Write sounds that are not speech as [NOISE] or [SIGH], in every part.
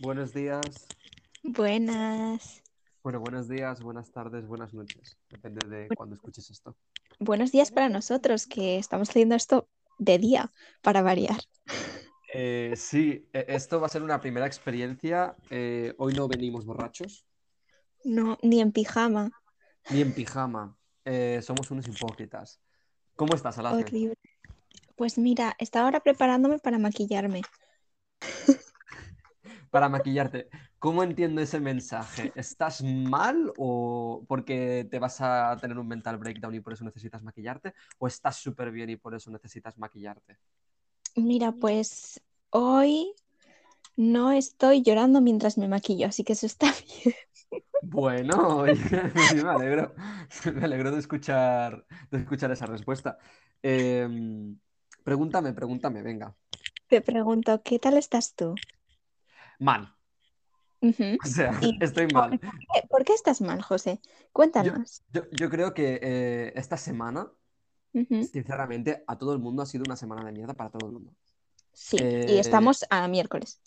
buenos días. Buenas. Bueno, buenos días, buenas tardes, buenas noches. Depende de cuándo escuches esto. Buenos días para nosotros, que estamos haciendo esto de día, para variar. Eh, sí, e- esto va a ser una primera experiencia. Eh, hoy no venimos borrachos, No, ni en pijama. ni en pijama. Eh, somos unos hipócritas. ¿Cómo estás, Alasne? Horrible. Pues mira, estaba ahora preparándome para maquillarme. Para maquillarte, ¿cómo entiendo ese mensaje? ¿Estás mal o porque te vas a tener un mental breakdown y por eso necesitas maquillarte? ¿O estás súper bien y por eso necesitas maquillarte? Mira, pues hoy no estoy llorando mientras me maquillo, así que eso está [LAUGHS] bien. Bueno, [LAUGHS] me alegro, me alegro de escuchar, de escuchar esa respuesta. Em, pregúntame, pregúntame, venga. Te pregunto, ¿qué tal estás tú? Mal, [LAUGHS] o sea, ¿Y estoy por mal. qué, por qué estás mal, José? Cuéntanos. Yo, yo creo que eh, esta semana, sinceramente, a todo el mundo ha sido una semana de mierda para todo el mundo. Sí, y Eh, estamos a miércoles.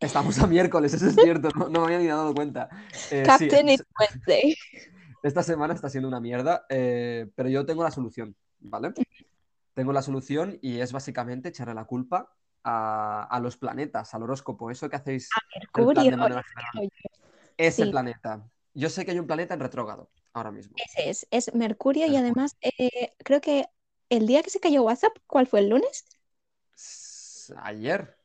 Estamos a miércoles, eso es cierto, no, no me había ni dado cuenta. [LAUGHS] Eh, Captain It Wednesday. [LAUGHS] esta semana está siendo una mierda, pero yo tengo la solución, ¿vale? Tengo la solución y es básicamente echarle la culpa a, a los planetas, al horóscopo, eso que hacéis el plan Mercurio, yo. Ese planeta. Yo sé que hay un planeta en retrógrado ahora mismo. Ese es, es Mercurio y además eh, creo que el día que se cayó WhatsApp, ¿cuál fue? ¿El lunes? Ayer.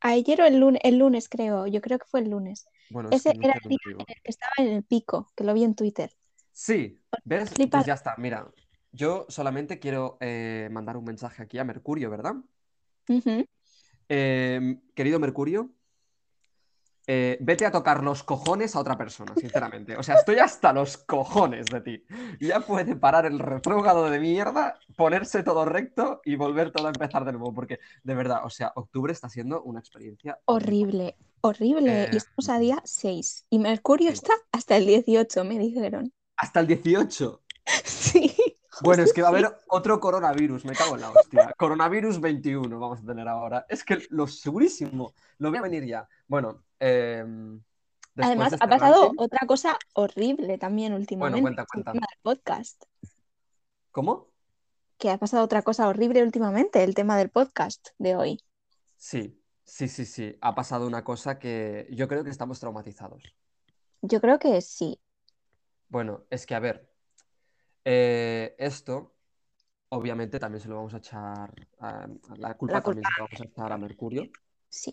Ayer o el lunes, el lunes creo, yo creo que fue el lunes. Bueno, es Ese era el día en el que estaba en el pico, que lo vi en Twitter. Sí, ¿ves? Pues ya está, mira. Yo solamente quiero eh, mandar un mensaje aquí a Mercurio, ¿verdad? Eh, querido Mercurio, eh, vete a tocar los cojones a otra persona, sinceramente. O sea, estoy hasta los cojones de ti. Ya puede parar el retrógrado de mierda, ponerse todo recto y volver todo a empezar de nuevo. Porque, de verdad, o sea, octubre está siendo una experiencia Horrible, horrible. Y Eh, estamos a día 6. Y Mercurio sí. está hasta el 18, me dijeron. Hasta el 18. [LAUGHS] Bueno, es que va a haber [LAUGHS] otro coronavirus, me cago en la hostia. Coronavirus 21 vamos a tener ahora. Es que lo segurísimo, lo voy a venir ya. Bueno, eh, después Además, de ha este pasado otra cosa horrible también últimamente. cuenta, el cuenta. tema del podcast. ¿Cómo? Que ha pasado otra cosa horrible últimamente, el tema del podcast de hoy. Sí, sí, sí, sí. Ha pasado una cosa que yo creo que estamos traumatizados. Yo creo que sí. Bueno, es que a ver, eh, esto obviamente también se lo vamos a echar, a- la culpa La también culpa. se la vamos a echar a Mercurio, Sí.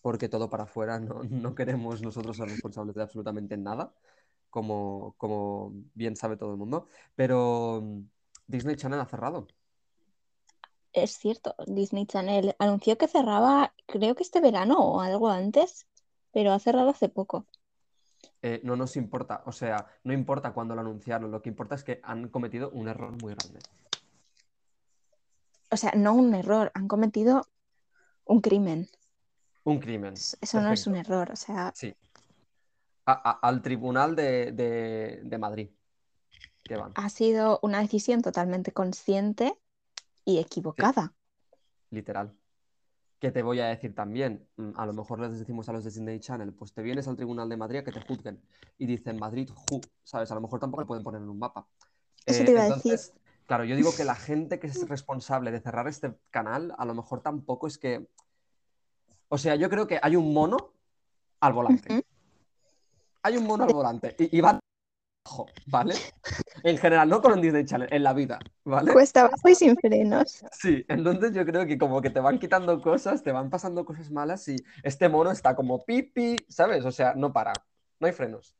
porque todo para afuera no, no queremos nosotros ser responsables de absolutamente nada, como, como bien sabe todo el mundo, pero mm, Disney Channel ha cerrado. Es cierto, Disney Channel anunció que cerraba, creo que este verano o algo antes, pero ha cerrado hace poco. Eh, no nos importa, o sea, no importa cuándo lo anunciaron, lo que importa es que han cometido un error muy grande. O sea, no un error, han cometido un crimen. Un crimen. Es- Eso no es un error, o sea, Sí. A- a- al Tribunal de, de- de Madrid. Que van, ha sido una decisión totalmente consciente y equivocada. literal. ¿Qué te voy a decir también? Mm, A lo mejor les decimos a los de Disney Channel, pues te vienes al Tribunal de Madrid a que te juzguen. Y dicen Madrid, ju, ¿sabes? A lo mejor tampoco le pueden poner en un mapa. Eso Eh, te iba a decir. entonces, claro, yo digo que la gente que es responsable de cerrar este canal, a lo mejor tampoco es que. O sea, yo creo que hay un mono al volante. Hay un mono al volante y, y va abajo, ¿vale? En general, no con Disney Channel, en la vida, ¿vale? Cuesta abajo y sin frenos. Sí, entonces yo creo que como que te van quitando cosas, te van pasando cosas malas y este mono está como pipi, ¿sabes? O sea, no para, no hay frenos.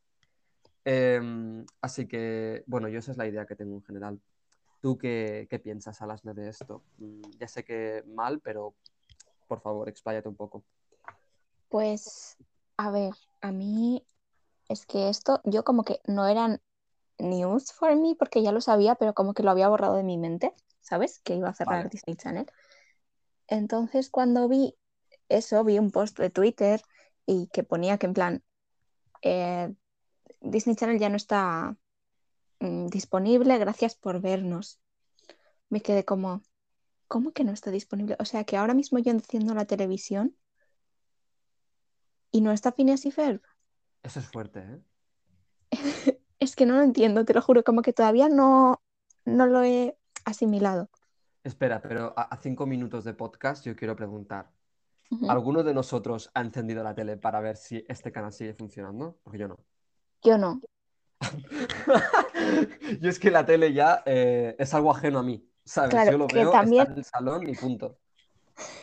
Em, así que, bueno, yo esa es la idea que tengo en general. ¿Tú qué, qué piensas, Alasne, de esto? Mm, ya sé que mal, pero por favor, expláyate un poco. Pues, a ver, a mí es que esto, yo como que no eran news for me porque ya lo sabía, pero como que lo había borrado de mi mente, ¿sabes? Que iba a cerrar Vale. Disney Channel. Entonces, cuando vi eso, vi un post de Twitter y que ponía que en plan, eh, Disney Channel ya no está mm, disponible, gracias por vernos. Me quedé como, ¿cómo que no está disponible? O sea, que ahora mismo yo enciendo la televisión y no está Phineas y Ferb. Eso es fuerte, ¿eh? [LAUGHS] Es que no lo entiendo, te lo juro, como que todavía no, no lo he asimilado. Espera, pero a, a cinco minutos de podcast yo quiero preguntar. ¿Alguno de nosotros ha encendido la tele para ver si este canal sigue funcionando? Porque yo no. Yo no. [LAUGHS] Yo es que la tele ya eh, es algo ajeno a mí, ¿sabes? Claro, yo lo que veo, también- está en el salón y punto.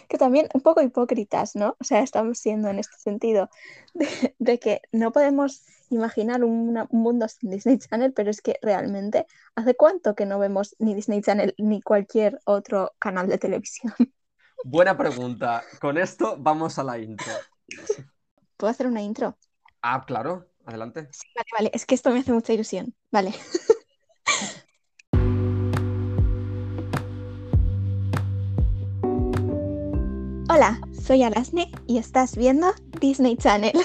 Que también un poco hipócritas, ¿no? O sea, estamos siendo en este sentido de, de que no podemos imaginar una- un mundo sin Disney Channel, pero es que realmente, ¿hace cuánto que no vemos ni Disney Channel ni cualquier otro canal de televisión? [LAUGHS] Buena pregunta. Con esto vamos a la intro. ¿Puedo hacer una intro? Ah, claro, adelante. Sí, vale, vale, es que esto me hace mucha ilusión. Vale. [LAUGHS] Hola, soy Alasne y estás viendo Disney Channel. [LAUGHS]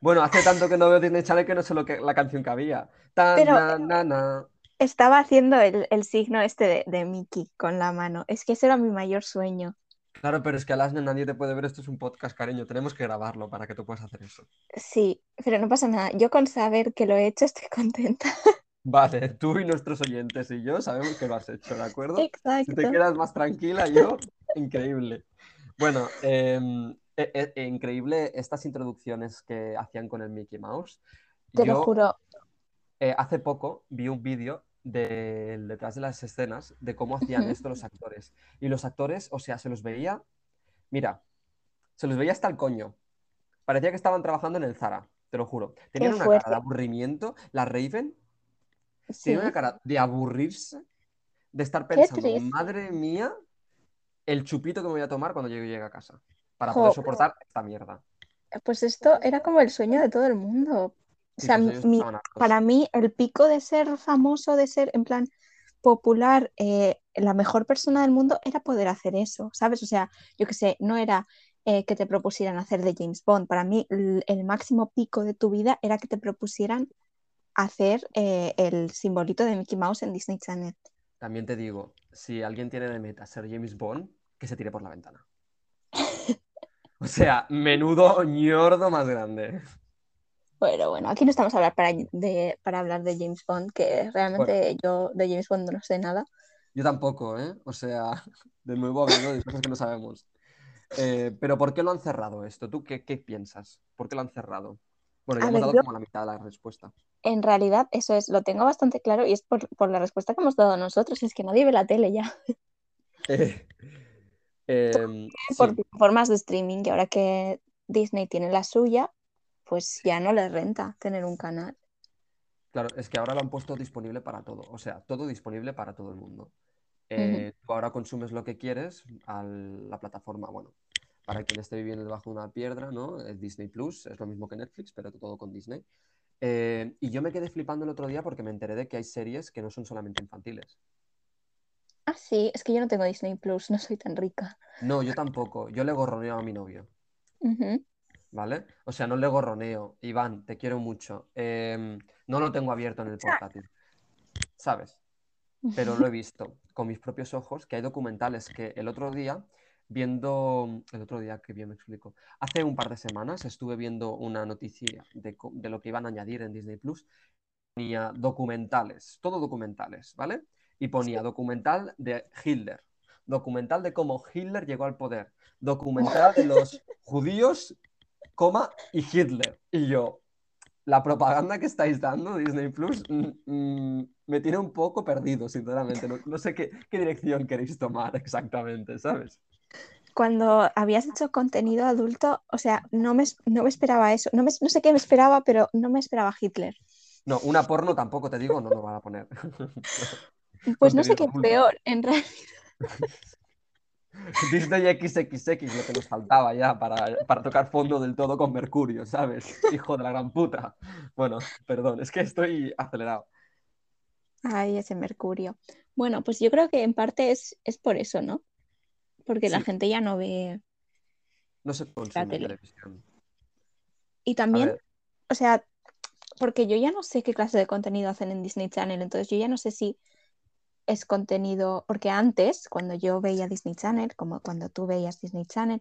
Bueno, hace tanto que no veo Disney Channel que no sé lo que, la canción que había. Ta, Pero- na, na, na. Estaba haciendo el, el signo este de, de Mickey con la mano. Es que ese era mi mayor sueño. Claro, pero es que Alasne nadie te puede ver. Esto es un podcast, cariño. Tenemos que grabarlo para que tú puedas hacer eso. Sí, pero no pasa nada. Yo con saber que lo he hecho estoy [LAUGHS] contenta. Vale, [LAUGHS] tú y nuestros oyentes y yo sabemos que lo has hecho, ¿de acuerdo? Si Exacto. te quedas más tranquila, yo, increíble. Bueno, em, e- e- e- increíble estas introducciones que hacían con el Mickey Mouse. Te lo juro. eh, hace poco vi un vídeo del detrás de las escenas de cómo hacían esto los actores. Y los actores, o sea, se los veía, mira, se los veía hasta el coño. Parecía que estaban trabajando en el Zara, te lo juro. Tenían una cara de aburrimiento. La Raven Sí. tiene una cara de aburrirse, de estar pensando, madre mía, el chupito que me voy a tomar cuando yo llegue a casa, para poder soportar esta mierda. Pues esto era como el sueño de todo el mundo. O sea, mi- para mí el pico de ser famoso, de ser en plan popular, eh, la mejor persona del mundo era poder hacer eso, ¿sabes? O sea, yo qué sé, no era eh, que te propusieran hacer de James Bond. Para mí el máximo pico de tu vida era que te propusieran hacer eh, el simbolito de Mickey Mouse en Disney Channel. También te digo, si alguien tiene de meta ser James Bond, que se tire por la ventana. [LAUGHS] O sea, menudo ñordo más grande. Pero bueno, aquí no estamos a hablar para, de, para hablar de James Bond, que realmente yo de James Bond no sé nada. Yo tampoco, ¿eh? O sea, [LAUGHS] de nuevo hablando de cosas que no sabemos. Eh, pero ¿por qué lo han cerrado esto? ¿Tú qué, qué piensas? ¿Por qué lo han cerrado? Bueno, ya hemos ver, dado yo- como la mitad de la respuesta. En realidad, eso es, lo tengo bastante claro y es por, por la respuesta que hemos dado nosotros, es que nadie ve la tele ya, [LAUGHS] Eh, em, por sí. plataformas de streaming, y ahora que Disney tiene la suya, pues ya no les renta tener un canal. Claro, es que ahora lo han puesto disponible para todo, o sea, todo disponible para todo el mundo. Eh, Tú ahora consumes lo que quieres a la plataforma, bueno, para quien esté viviendo debajo de una piedra, ¿no? Es Disney Plus, es lo mismo que Netflix, pero todo con Disney. Eh, y yo me quedé flipando el otro día porque me enteré de que hay series que no son solamente infantiles. Ah, sí, es que yo no tengo Disney Plus, no soy tan rica. No, yo tampoco, yo le gorroneo a mi novio. ¿Vale? O sea, no le gorroneo. Iván, te quiero mucho. Em, no lo tengo abierto en el portátil. ¿Sabes? Pero lo he visto con mis propios ojos, que hay documentales que el otro día, viendo, el otro día, que bien me explico, hace un par de semanas estuve viendo una noticia de, de lo que iban a añadir en Disney Plus. Ponía documentales, todo documentales, ¿vale? Y ponía documental de Hitler, documental de cómo Hitler llegó al poder, documental de los [LAUGHS] judíos, coma, y Hitler. Y yo, la propaganda que estáis dando, Disney Plus, mm, mm, me tiene un poco perdido, sinceramente. No, no sé qué, qué dirección queréis tomar exactamente, ¿sabes? Cuando habías hecho contenido adulto, o sea, no me, no me esperaba eso. No, me- no sé qué me esperaba, pero no me esperaba Hitler. No, una porno tampoco te digo, no lo van a poner. [LAUGHS] Pues no sé qué es peor, en realidad. [LAUGHS] Disney XXX, lo que nos faltaba ya para, para tocar fondo del todo con Mercurio, ¿sabes? [LAUGHS] Hijo de la gran puta. Bueno, perdón, es que estoy acelerado. Ay, ese Mercurio. Bueno, pues yo creo que en parte es, es por eso, ¿no? Porque la gente ya no ve. No se consume tele. televisión. Y también, o sea, porque yo ya no sé qué clase de contenido hacen en Disney Channel, entonces yo ya no sé si es contenido, porque antes, cuando yo veía Disney Channel, como cuando tú veías Disney Channel,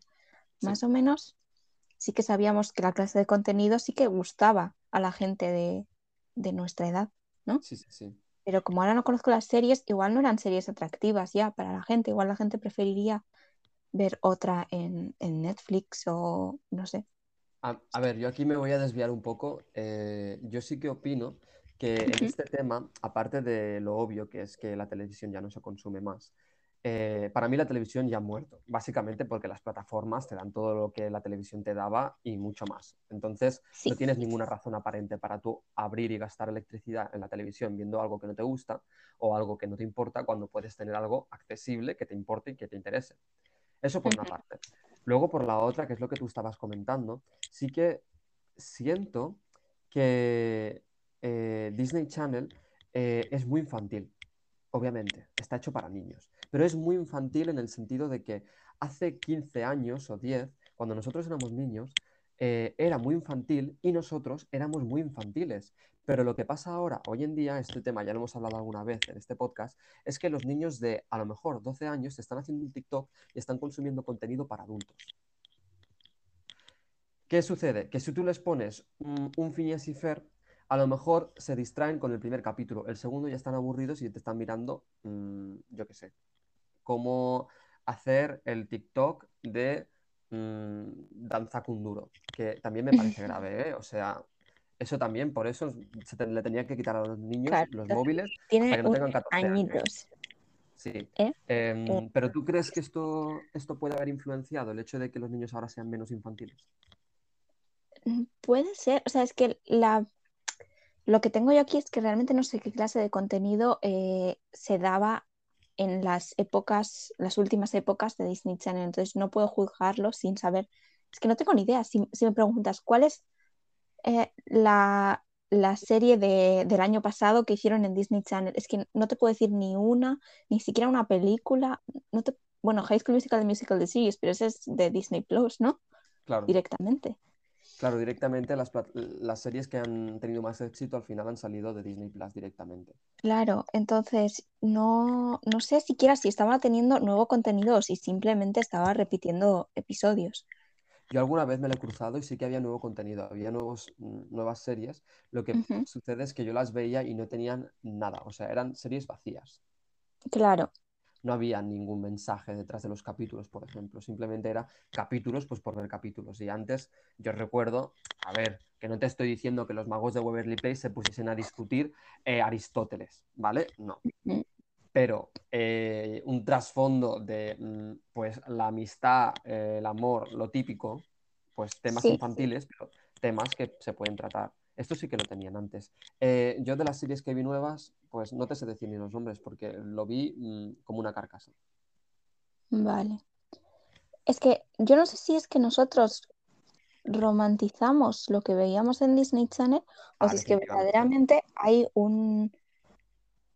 Sí. más o menos, sí que sabíamos que la clase de contenido sí que gustaba a la gente de, de nuestra edad, ¿no? Sí, sí, sí. Pero como ahora no conozco las series, igual no eran series atractivas ya para la gente, igual la gente preferiría ver otra en, en Netflix o no sé. A, a ver, yo aquí me voy a desviar un poco. Eh, yo sí que opino que en este tema, aparte de lo obvio que es que la televisión ya no se consume más, eh, para mí la televisión ya ha muerto, básicamente porque las plataformas te dan todo lo que la televisión te daba y mucho más. Entonces, Sí, no tienes ninguna razón aparente para tú abrir y gastar electricidad en la televisión viendo algo que no te gusta o algo que no te importa cuando puedes tener algo accesible que te importe y que te interese. Eso por una parte. Luego, por la otra, que es lo que tú estabas comentando, sí que siento que eh, Disney Channel eh, es muy infantil, obviamente, está hecho para niños, pero es muy infantil en el sentido de que hace 15 años o 10, cuando nosotros éramos niños, eh, era muy infantil y nosotros éramos muy infantiles. Pero lo que pasa ahora, hoy en día, este tema ya lo hemos hablado alguna vez en este podcast, es que los niños de a lo mejor 12 años están haciendo un TikTok y están consumiendo contenido para adultos. ¿Qué sucede? Que si tú les pones un, un y Ferb, a lo mejor se distraen con el primer capítulo. El segundo ya están aburridos y te están mirando, mm, yo qué sé, cómo hacer el TikTok de mm, Danza Kunduro, que también me parece [LAUGHS] grave, ¿eh? O sea, eso también, por eso se te- le tenía que quitar a los niños claro, los móviles tiene que no tengan 14 años. añitos, Sí. ¿eh? Em, Eh, pero ¿tú crees que esto, esto puede haber influenciado el hecho de que los niños ahora sean menos infantiles? Mm, Puede ser, o sea, es que la, lo que tengo yo aquí es que realmente no sé qué clase de contenido eh, se daba en las épocas, las últimas épocas de Disney Channel, entonces no puedo juzgarlo sin saber, es que no tengo ni idea, si, si me preguntas cuál es eh, la, la serie de- del año pasado que hicieron en Disney Channel, es que no te puedo decir ni una, ni siquiera una película, no te, bueno, High School Musical, The Musical, The Series, pero ese es de Disney Plus, ¿no? Claro. Directamente. Claro, directamente las, las series que han tenido más éxito al final han salido de Disney Plus directamente. Claro, entonces no, no sé siquiera si estaba teniendo nuevo contenido o si simplemente estaba repitiendo episodios. Yo alguna vez me lo he cruzado y sí que había nuevo contenido, había nuevos, nuevas series. Lo que sucede es que yo las veía y no tenían nada, o sea, eran series vacías. Claro, No había ningún mensaje detrás de los capítulos, por ejemplo. Simplemente era capítulos, pues por ver capítulos. Y antes, yo recuerdo, a ver, que no te estoy diciendo que los magos de Waverly Place se pusiesen a discutir eh, Aristóteles, ¿vale? No. Pero eh, un trasfondo de, mm, pues, la amistad, eh, el amor, lo típico, pues temas sí, infantiles, pero temas que se pueden tratar. Esto sí que lo tenían antes. Eh, yo de las series que vi nuevas, pues no te sé decir ni los nombres porque lo vi mm, como una carcasa. vale. Es que yo no sé si es que nosotros romantizamos lo que veíamos en Disney Channel o si es que verdaderamente hay un,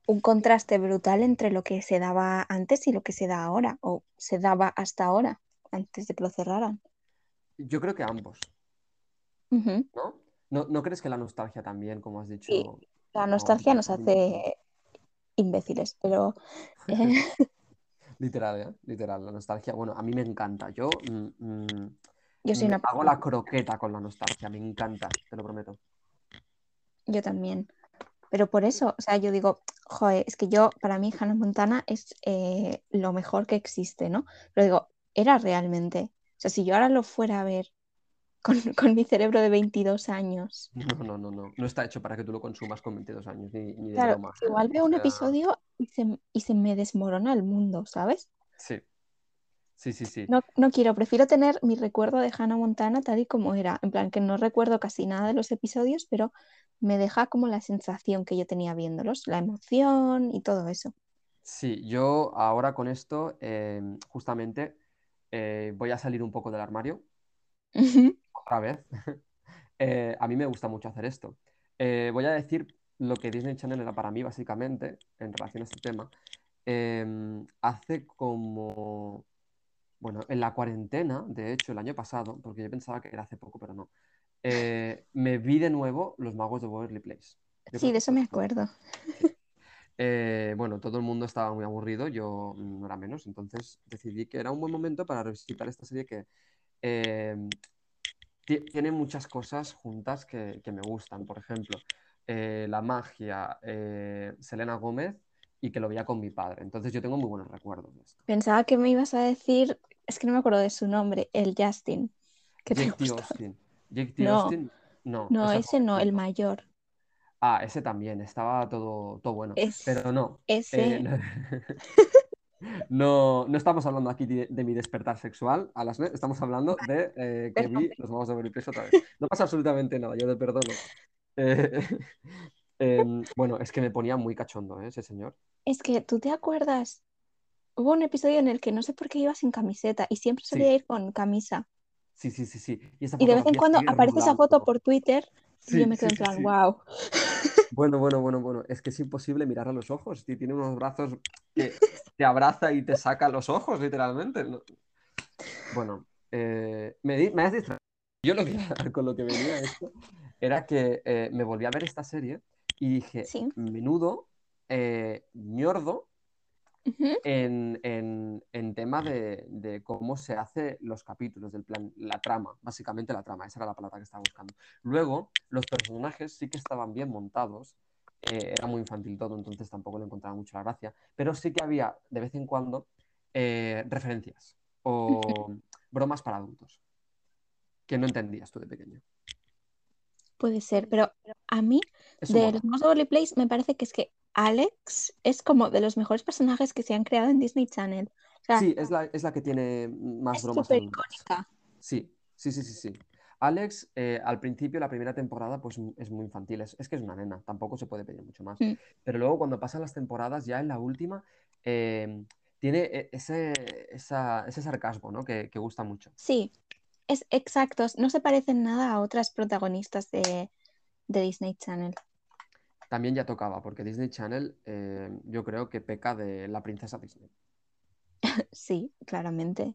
un contraste brutal entre lo que se daba antes y lo que se da ahora, o se daba hasta ahora, antes de que lo cerraran. Yo creo que ambos, Ujú. ¿no? ¿No, no crees que la nostalgia también, como has Sí, dicho, la o- nostalgia nos hace imbéciles, pero eh, [LAUGHS] Literal, ¿eh? Literal, la nostalgia. Bueno, a mí me encanta. Yo mm, mm, yo soy una hago la croqueta con la nostalgia, me encanta, te lo prometo. yo también. Pero por eso, o sea, yo digo, joder, es que yo, para mí, Hannah Montana es eh, lo mejor que existe, ¿no? Pero digo, era realmente. O sea, si yo ahora lo fuera a ver con, [LAUGHS] con mi cerebro de 22 años, No, no, no, no. No está hecho para que tú lo consumas con 22 años, ni, ni de claro, broma. igual veo O un episodio y se, y se me desmorona el mundo, ¿sabes? sí, sí, sí, sí. No, no quiero, prefiero tener mi recuerdo de Hannah Montana tal y como era. En plan, que no recuerdo casi nada de los episodios, pero me deja como la sensación que yo tenía viéndolos, la emoción y todo eso. Sí, yo ahora con esto, eh, justamente, eh, voy a salir un poco del armario, otra vez. [LAUGHS] Eh, a mí me gusta mucho hacer esto. Eh, voy a decir lo que Disney Channel era para mí, básicamente, en relación a este tema. Eh, hace como, bueno, en la cuarentena, de hecho, el año pasado, porque yo pensaba que era hace poco, pero no, eh, me vi de nuevo Los Magos de Waverly Place. Yo Sí, de eso me acuerdo. sí. Eh, bueno, todo el mundo estaba muy aburrido, yo no era menos, entonces decidí que era un buen momento para revisitar esta serie que eh, ti- tiene muchas cosas juntas que, que me gustan. Por ejemplo, eh, la magia, eh, Selena Gómez y que lo veía con mi padre. Entonces yo tengo muy buenos recuerdos de esto. Pensaba que me ibas a decir, es que no me acuerdo de su nombre, el Justin, que [LAUGHS] Jake T. Austin. Jake T. No, Austin, no, no, ese es ese no, el mayor. Ah, ese también, estaba todo, todo bueno. Es Pero no, ese. eh, no, [LAUGHS] [LAUGHS] no estamos hablando aquí de, de mi despertar sexual a las estamos hablando de eh, que vi los Magos de Waverly Place otra vez. No pasa absolutamente nada, yo te perdono. Eh, [LAUGHS] em, bueno, es que me ponía muy cachondo, ¿eh, ese señor. Es que tú te acuerdas, hubo un episodio en el que no sé por qué iba sin camiseta y siempre solía Sí, ir con camisa. sí, sí, sí, sí. Y de vez en cuando aparece esa foto por Twitter y yo me quedo sí, en plan, sí. wow. Bueno, bueno, bueno, bueno. Es que es imposible mirar a los ojos. Tiene unos brazos que [LAUGHS] te abraza y te saca los ojos, literalmente. No- Bueno, eh, me, di- me has distraído. Yo lo que con lo que venía esto era que eh, me volví a ver esta serie y dije, menudo eh, en, en- en tema de, de cómo se hace los capítulos, del plan, la trama, básicamente la trama, esa era la palabra que estaba buscando. Luego, los personajes sí que estaban bien montados, eh, era muy infantil todo, entonces tampoco le encontraba mucho la gracia, pero sí que había de vez en cuando eh, referencias o bromas para adultos que no entendías tú de pequeño. Puede ser, pero a mí de los Most Place me parece que es que Alex es como de los mejores personajes que se han creado en Disney Channel. O sea, Sí, es la, es la que tiene más es bromas icónica. Sí, sí, sí, sí, sí. Alex, eh, al principio, la primera temporada, pues es muy infantil. Es, es que es una nena, tampoco se puede pedir mucho más. Mm. Pero luego, cuando pasan las temporadas, ya en la última, eh, tiene e- ese, esa- ese sarcasmo, ¿no? Que, que gusta mucho. Sí, es exacto. No se parecen nada a otras protagonistas de, de Disney Channel. También ya tocaba, porque Disney Channel, eh, yo creo que peca de la princesa Disney. [LAUGHS] Sí, claramente.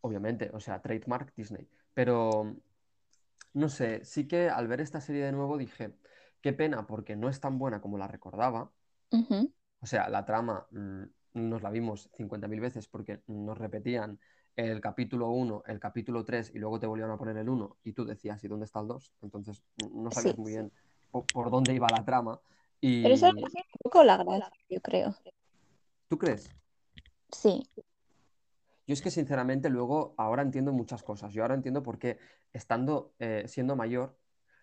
Obviamente, o sea, trademark Disney. Pero, no sé, sí que al ver esta serie de nuevo dije, qué pena, porque no es tan buena como la recordaba. O sea, la trama mm, nos la vimos 50.000 veces porque nos repetían el capítulo 1, el capítulo 3 y luego te volvían a poner el 1 y tú decías, ¿y dónde está el 2? Entonces no sabías Sí, muy bien po- por, dónde iba la trama. pero eso Y es un poco la gracia, yo creo. ¿tú crees? Sí, Yo es que sinceramente luego ahora entiendo muchas cosas. Yo ahora entiendo por qué, estando, eh, siendo mayor,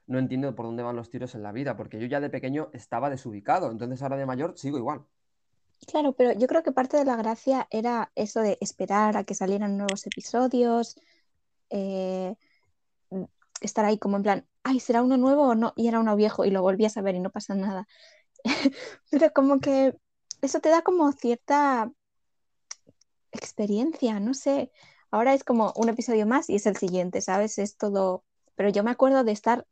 no entiendo por dónde van los tiros en la vida, porque yo ya de pequeño estaba desubicado, entonces ahora de mayor sigo igual. claro, pero yo creo que parte de la gracia era eso de esperar a que salieran nuevos episodios, eh, estar ahí como en plan, ay, ¿será uno nuevo o no? Y era uno viejo y lo volvías a ver y no pasa nada. [LAUGHS] Pero como que eso te da como cierta experiencia, no sé. Ahora es como un episodio más y es el siguiente, ¿sabes? Es todo. Pero yo me acuerdo de estar,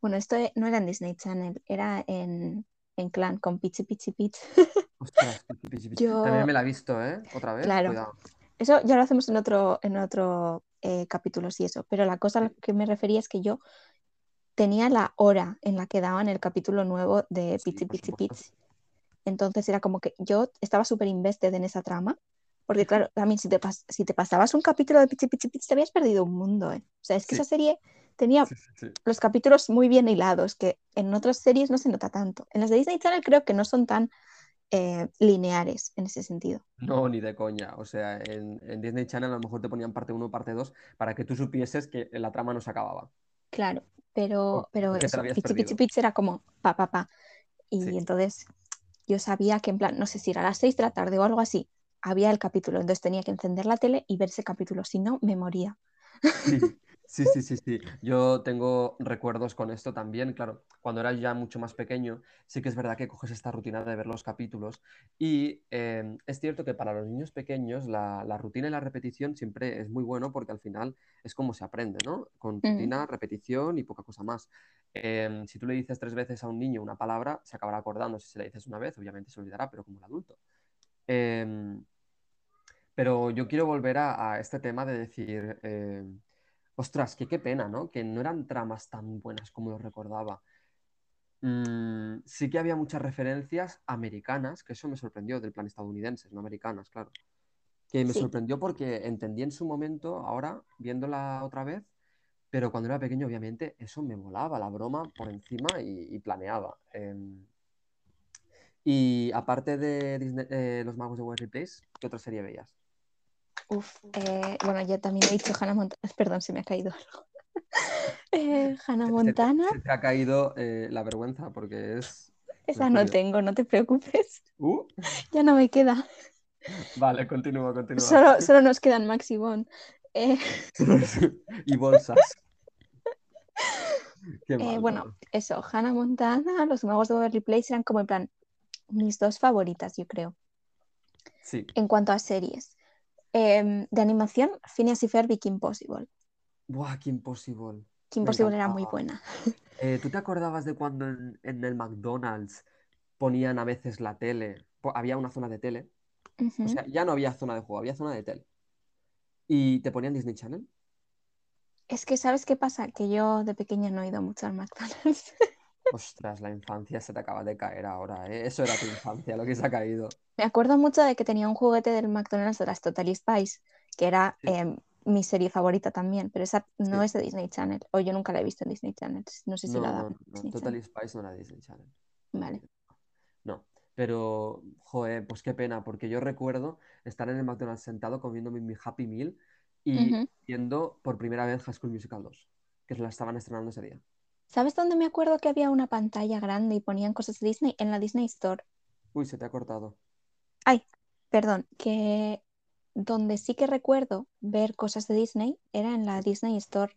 bueno, esto no era en Disney Channel, era en, en Clan con Pichi Pichi Pitch. [LAUGHS] Ostras, pichi, pichi, pichi. También Yo, me la he visto, ¿eh? Otra vez, claro, cuidado. eso ya lo hacemos en otro, en otro eh, capítulo, sí, eso. Pero la cosa a la que me refería es que yo tenía la hora en la que daban el capítulo nuevo de Pichi supuesto. Pitch. Entonces era como que yo estaba súper invested en esa trama, porque claro, también si te, pas- si te pasabas un capítulo de Pichi Pichi Pitch te habías perdido un mundo, ¿eh? O sea, es que Sí, esa serie tenía sí, sí, los capítulos muy bien hilados, que en otras series no se nota tanto. En las de Disney Channel creo que no son tan eh, lineares en ese sentido. No, ni de coña. O sea, en, en Disney Channel a lo mejor te ponían parte 1 parte 2 para que tú supieses que la trama no se acababa. Claro, pero, pero o que te la eso, Pichi Pichi era como pa, pa, pa. Y Sí, entonces yo sabía que en plan, no sé si era a las 6 de la tarde o algo así, había el capítulo, entonces tenía que encender la tele y ver ese capítulo, si no, me moría. sí, [LAUGHS] sí, sí, sí, sí. Yo tengo recuerdos con esto también. Claro, cuando era ya mucho más pequeño, sí que es verdad que coges esta rutina de ver los capítulos. Y eh, es cierto que para los niños pequeños la, la rutina y la repetición siempre es muy bueno porque al final es como se aprende, ¿no? Con Mm, rutina, repetición y poca cosa más. Eh, si tú le dices tres veces a un niño una palabra, se acabará acordando. Si se le dices una vez, obviamente se olvidará, pero como el adulto. Em, pero yo quiero volver a, a este tema de decir, ostras, que qué pena, ¿no? Que no eran tramas tan buenas como lo recordaba. mm, sí que había muchas referencias americanas, que eso me sorprendió, del plan estadounidenses, no americanas, claro. Que me Sí. sorprendió porque entendí en su momento, ahora, viéndola otra vez, pero cuando era pequeño, obviamente, eso me molaba, la broma por encima y, y planeaba. Em, y aparte de Disney- eh, Los Magos de Waverly Place, ¿qué otra serie veías? Uf, eh, bueno, ya también he dicho Hannah Montana. [LAUGHS] Perdón, se me ha caído algo. [LAUGHS] Eh, Hannah se Montana, Se te ha caído eh, la vergüenza porque es... esa no tengo, no te preocupes. Uh, [LAUGHS] Ya no me queda. vale, continúa, continúa. Solo, solo nos quedan Max y Bon. Y bolsas. Mal, bueno, eso, Hannah Montana, Los Magos de Beverly Place eran como en plan mis dos favoritas, yo creo, Sí, en cuanto a series. Em, de animación, Phineas y Ferb y Kim Possible. Buah, qué imposible. Kim Possible era muy buena. [LAUGHS] Eh, ¿tú te acordabas de cuando en, en el McDonald's ponían a veces la tele? Había una zona de tele. O sea, ya no había zona de juego, había zona de tele. Y te ponían Disney Channel. Es que, ¿sabes qué pasa? Que yo de pequeña no he ido mucho al McDonald's. [LAUGHS] Ostras, la infancia se te acaba de caer ahora, ¿eh? Eso era tu infancia, lo que se ha caído. Me acuerdo mucho de que tenía un juguete del McDonald's de las Totally Spice, que era Sí. em, mi serie favorita también, pero esa no Sí. es de Disney Channel, o yo nunca la he visto en Disney Channel. No sé si No, la no, en no, Channel. Spice no era Disney Channel. Vale. No, pero, joder, pues qué pena, porque yo recuerdo estar en el McDonald's sentado comiéndome mi Happy Meal y viendo por primera vez High School Musical 2, que la estaban estrenando ese día. ¿Sabes dónde me acuerdo que había una pantalla grande y ponían cosas de Disney? En la Disney Store. Uy, se te ha cortado. Ay, perdón, que donde sí que recuerdo ver cosas de Disney era en la Disney Store.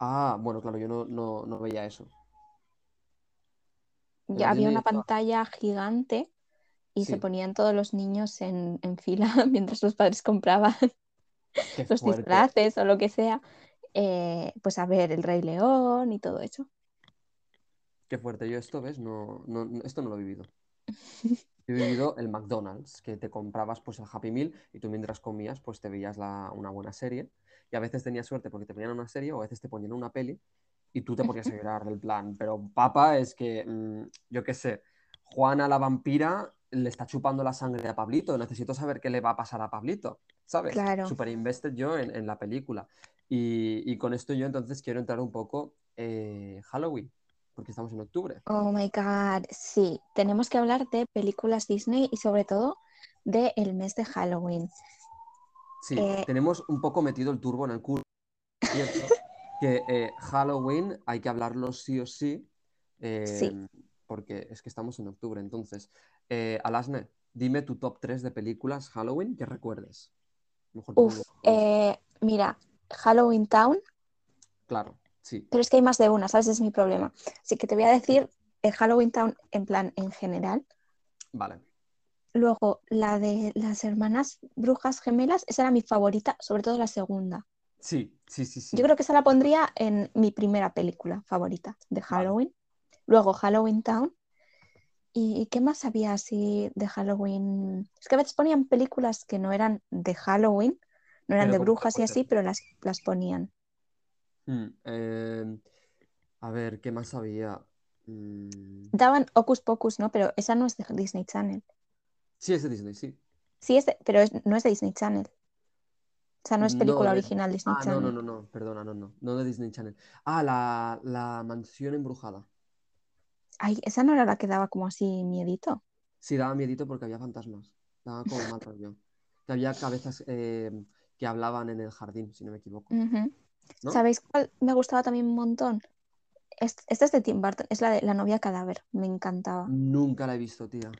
Ah, bueno, claro, yo no, no, no veía eso. En Ya había Disney una Store. pantalla gigante y se ponían todos los niños en, en fila [LAUGHS] mientras los padres compraban Qué [LAUGHS] los fuerte. disfraces o lo que sea, eh, pues a ver el Rey León y todo eso. Qué fuerte. Yo esto, ¿ves? No, no, no- esto no lo he vivido. Yo [LAUGHS] he vivido el McDonald's, que te comprabas pues el Happy Meal y tú mientras comías pues te veías la- una buena serie y a veces tenías suerte porque te ponían una serie o a veces te ponían una peli y tú te ponías a llorar del plan. Pero papá es que, mm, yo qué sé, Juana la vampira le está chupando la sangre a Pablito, necesito saber qué le va a pasar a Pablito, ¿sabes? Claro. Super invested yo en, en la película. Y, y con esto yo entonces quiero entrar un poco eh, Halloween, porque estamos en octubre. Oh my God, sí, tenemos que hablar de películas Disney y sobre todo de el mes de Halloween. Sí, Eh, tenemos un poco metido el turbo en el culo. [LAUGHS] Que eh, Halloween hay que hablarlo sí o sí, Sí. porque es que estamos en octubre. Entonces, eh, Alasne, dime tu top 3 de películas Halloween que recuerdes. Mejor Uf, eh, mira, Halloween Town, Claro, sí, pero es que hay más de una, ¿sabes? Ese es mi problema. Así que te voy a decir eh, Halloween Town en plan en general. vale. Luego, la de las hermanas brujas gemelas, esa era mi favorita, sobre todo la segunda. Sí, sí, sí, sí. Yo creo que esa la pondría en mi primera película favorita de Halloween. Luego Halloween Town. ¿Y qué más había así de Halloween? Es que a veces ponían películas que no eran de Halloween, no eran Pero de brujas y así, pero las, las ponían. Mm, eh, a ver, ¿qué más había? Mm, Daban Hocus Pocus, ¿no? Pero esa no es de Disney Channel. sí, es de Disney, sí. Sí, es de- pero es- no es de Disney Channel. O sea, no es No, película de- original Disney Ah, no, Channel. no, no, no, perdona, no, no, no de Disney Channel. Ah, la, la mansión embrujada. Ay, esa no era la que daba como así miedito. Sí, daba miedito porque había fantasmas. Daba como mal rollo. Que había cabezas eh, que hablaban en el jardín, si no me equivoco. ¿Sabéis cuál me gustaba también un montón? Es- Esta es de Tim Burton, es la de La novia cadáver, me encantaba. Nunca la he visto, tía.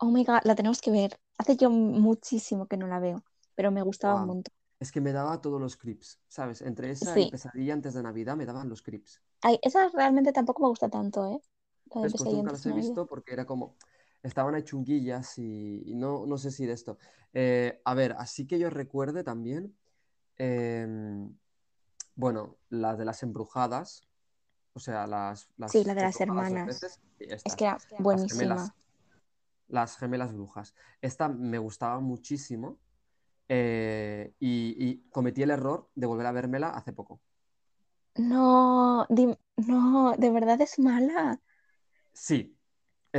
Oh my God, la tenemos que ver. Hace yo muchísimo que no la veo, pero me gustaba un montón. Es que me daba todos los creeps, ¿sabes? Entre esa Sí. y Pesadilla antes de Navidad me daban los creeps. Ay, esa realmente tampoco me gusta tanto, ¿eh? Pues nunca de he visto porque era como. Estaban ahí chunguillas y, y no, no sé si de esto. Eh, a ver, así que yo recuerde también. em, bueno, las de las embrujadas. O sea, las. las Sí, la de las hermanas. veces, Es que era las buenísima. gemelas. Las gemelas brujas. Esta me gustaba muchísimo. eh, y, y cometí el error de volver a vérmela hace poco. No, No, de verdad es mala. Sí,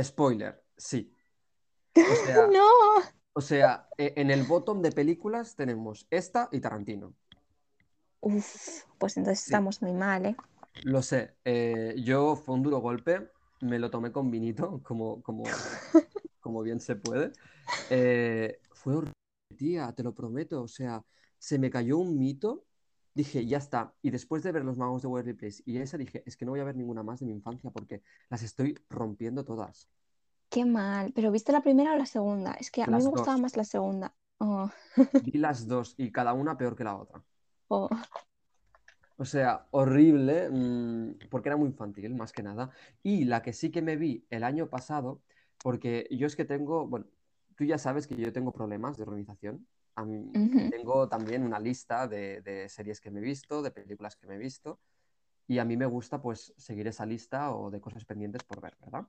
spoiler, sí. O [LAUGHS] sea, No. o sea, e- en el bottom de películas tenemos esta y Tarantino. Uf, pues entonces Sí. estamos muy mal, ¿eh? Lo sé, eh, yo fue un duro golpe, me lo tomé con vinito, [LAUGHS] como, como, [LAUGHS] como bien se puede. Eh, fue horrible, tía, te lo prometo. O sea, se me cayó un mito, dije, ya está. Y después de ver Los Magos de Waverly Place y esa dije, es que no voy a ver ninguna más de mi infancia porque las estoy rompiendo todas. Qué mal. ¿Pero viste la primera o la segunda? Es que a mí me gustaba dos. más la segunda. Oh, Vi las dos y cada una peor que la otra. [LAUGHS] oh. O sea, horrible, mm, porque era muy infantil, más que nada. Y la que sí que me vi el año pasado, porque yo es que tengo, bueno, tú ya sabes que yo tengo problemas de organización. A mí- Ujú. tengo también una lista de, de series que me he visto, de películas que me he visto, y a mí me gusta pues seguir esa lista o de cosas pendientes por ver, ¿verdad?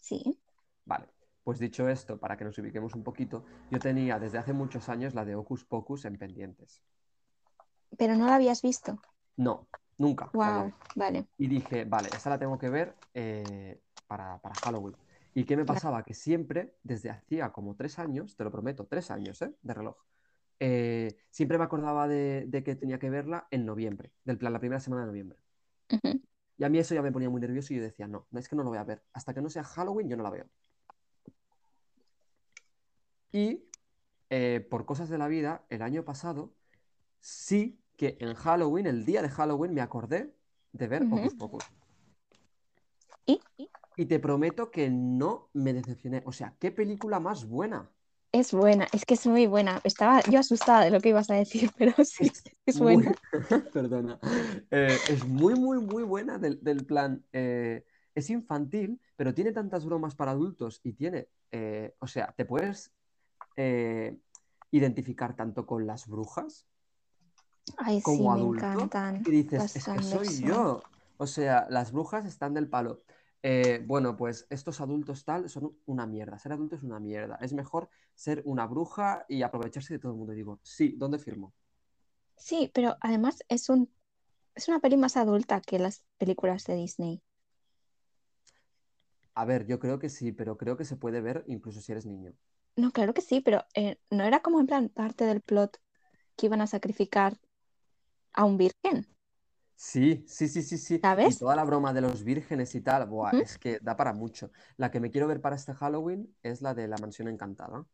Sí. Vale, pues dicho esto, para que nos ubiquemos un poquito, yo tenía desde hace muchos años la de Hocus Pocus en pendientes. Pero no la habías visto. No, nunca. Wow, vale. Y dije, vale, esta la tengo que ver eh, para, para Halloween. ¿Y qué me Claro. pasaba? Que siempre, desde hacía como tres años, te lo prometo, tres años, ¿eh? De reloj, eh, siempre me acordaba de, de que tenía que verla en noviembre, del plan, la primera semana de noviembre. Y a mí eso ya me ponía muy nervioso y yo decía, no, es que no lo voy a ver. Hasta que no sea Halloween, yo no la veo. Y eh, por cosas de la vida, el año pasado, sí que en Halloween, el día de Halloween, me acordé de ver Ujú. Hocus Pocus. Y Y te prometo que no me decepcioné. O sea, qué película más buena. Es buena, es que es muy buena. Estaba yo asustada de lo que ibas a decir, [LAUGHS] pero sí, [LAUGHS] es muy- buena. [LAUGHS] Perdona. Eh, es muy, muy, muy buena del, del plan. eh, es infantil, pero tiene tantas bromas para adultos y tiene, eh, o sea, te puedes identificar tanto con las brujas Ay, sí, como me adulto encantan. y dices, es que soy yo. O sea, las brujas están del palo. Eh, bueno, pues estos adultos tal son una mierda. Ser adulto es una mierda. Es mejor ser una bruja y aprovecharse de todo el mundo. Y digo, sí, ¿dónde firmo? Sí, pero además es un es una peli más adulta que las películas de Disney. A ver, yo creo que sí, pero creo que se puede ver incluso si eres niño. No, claro que sí, pero eh, no era como en plan parte del plot que iban a sacrificar a un virgen, Sí, sí, sí, sí, sí. Y ¿sabes? toda la broma de los vírgenes y tal, buah, es que da para mucho. La que me quiero ver para este Halloween es la de la mansión encantada,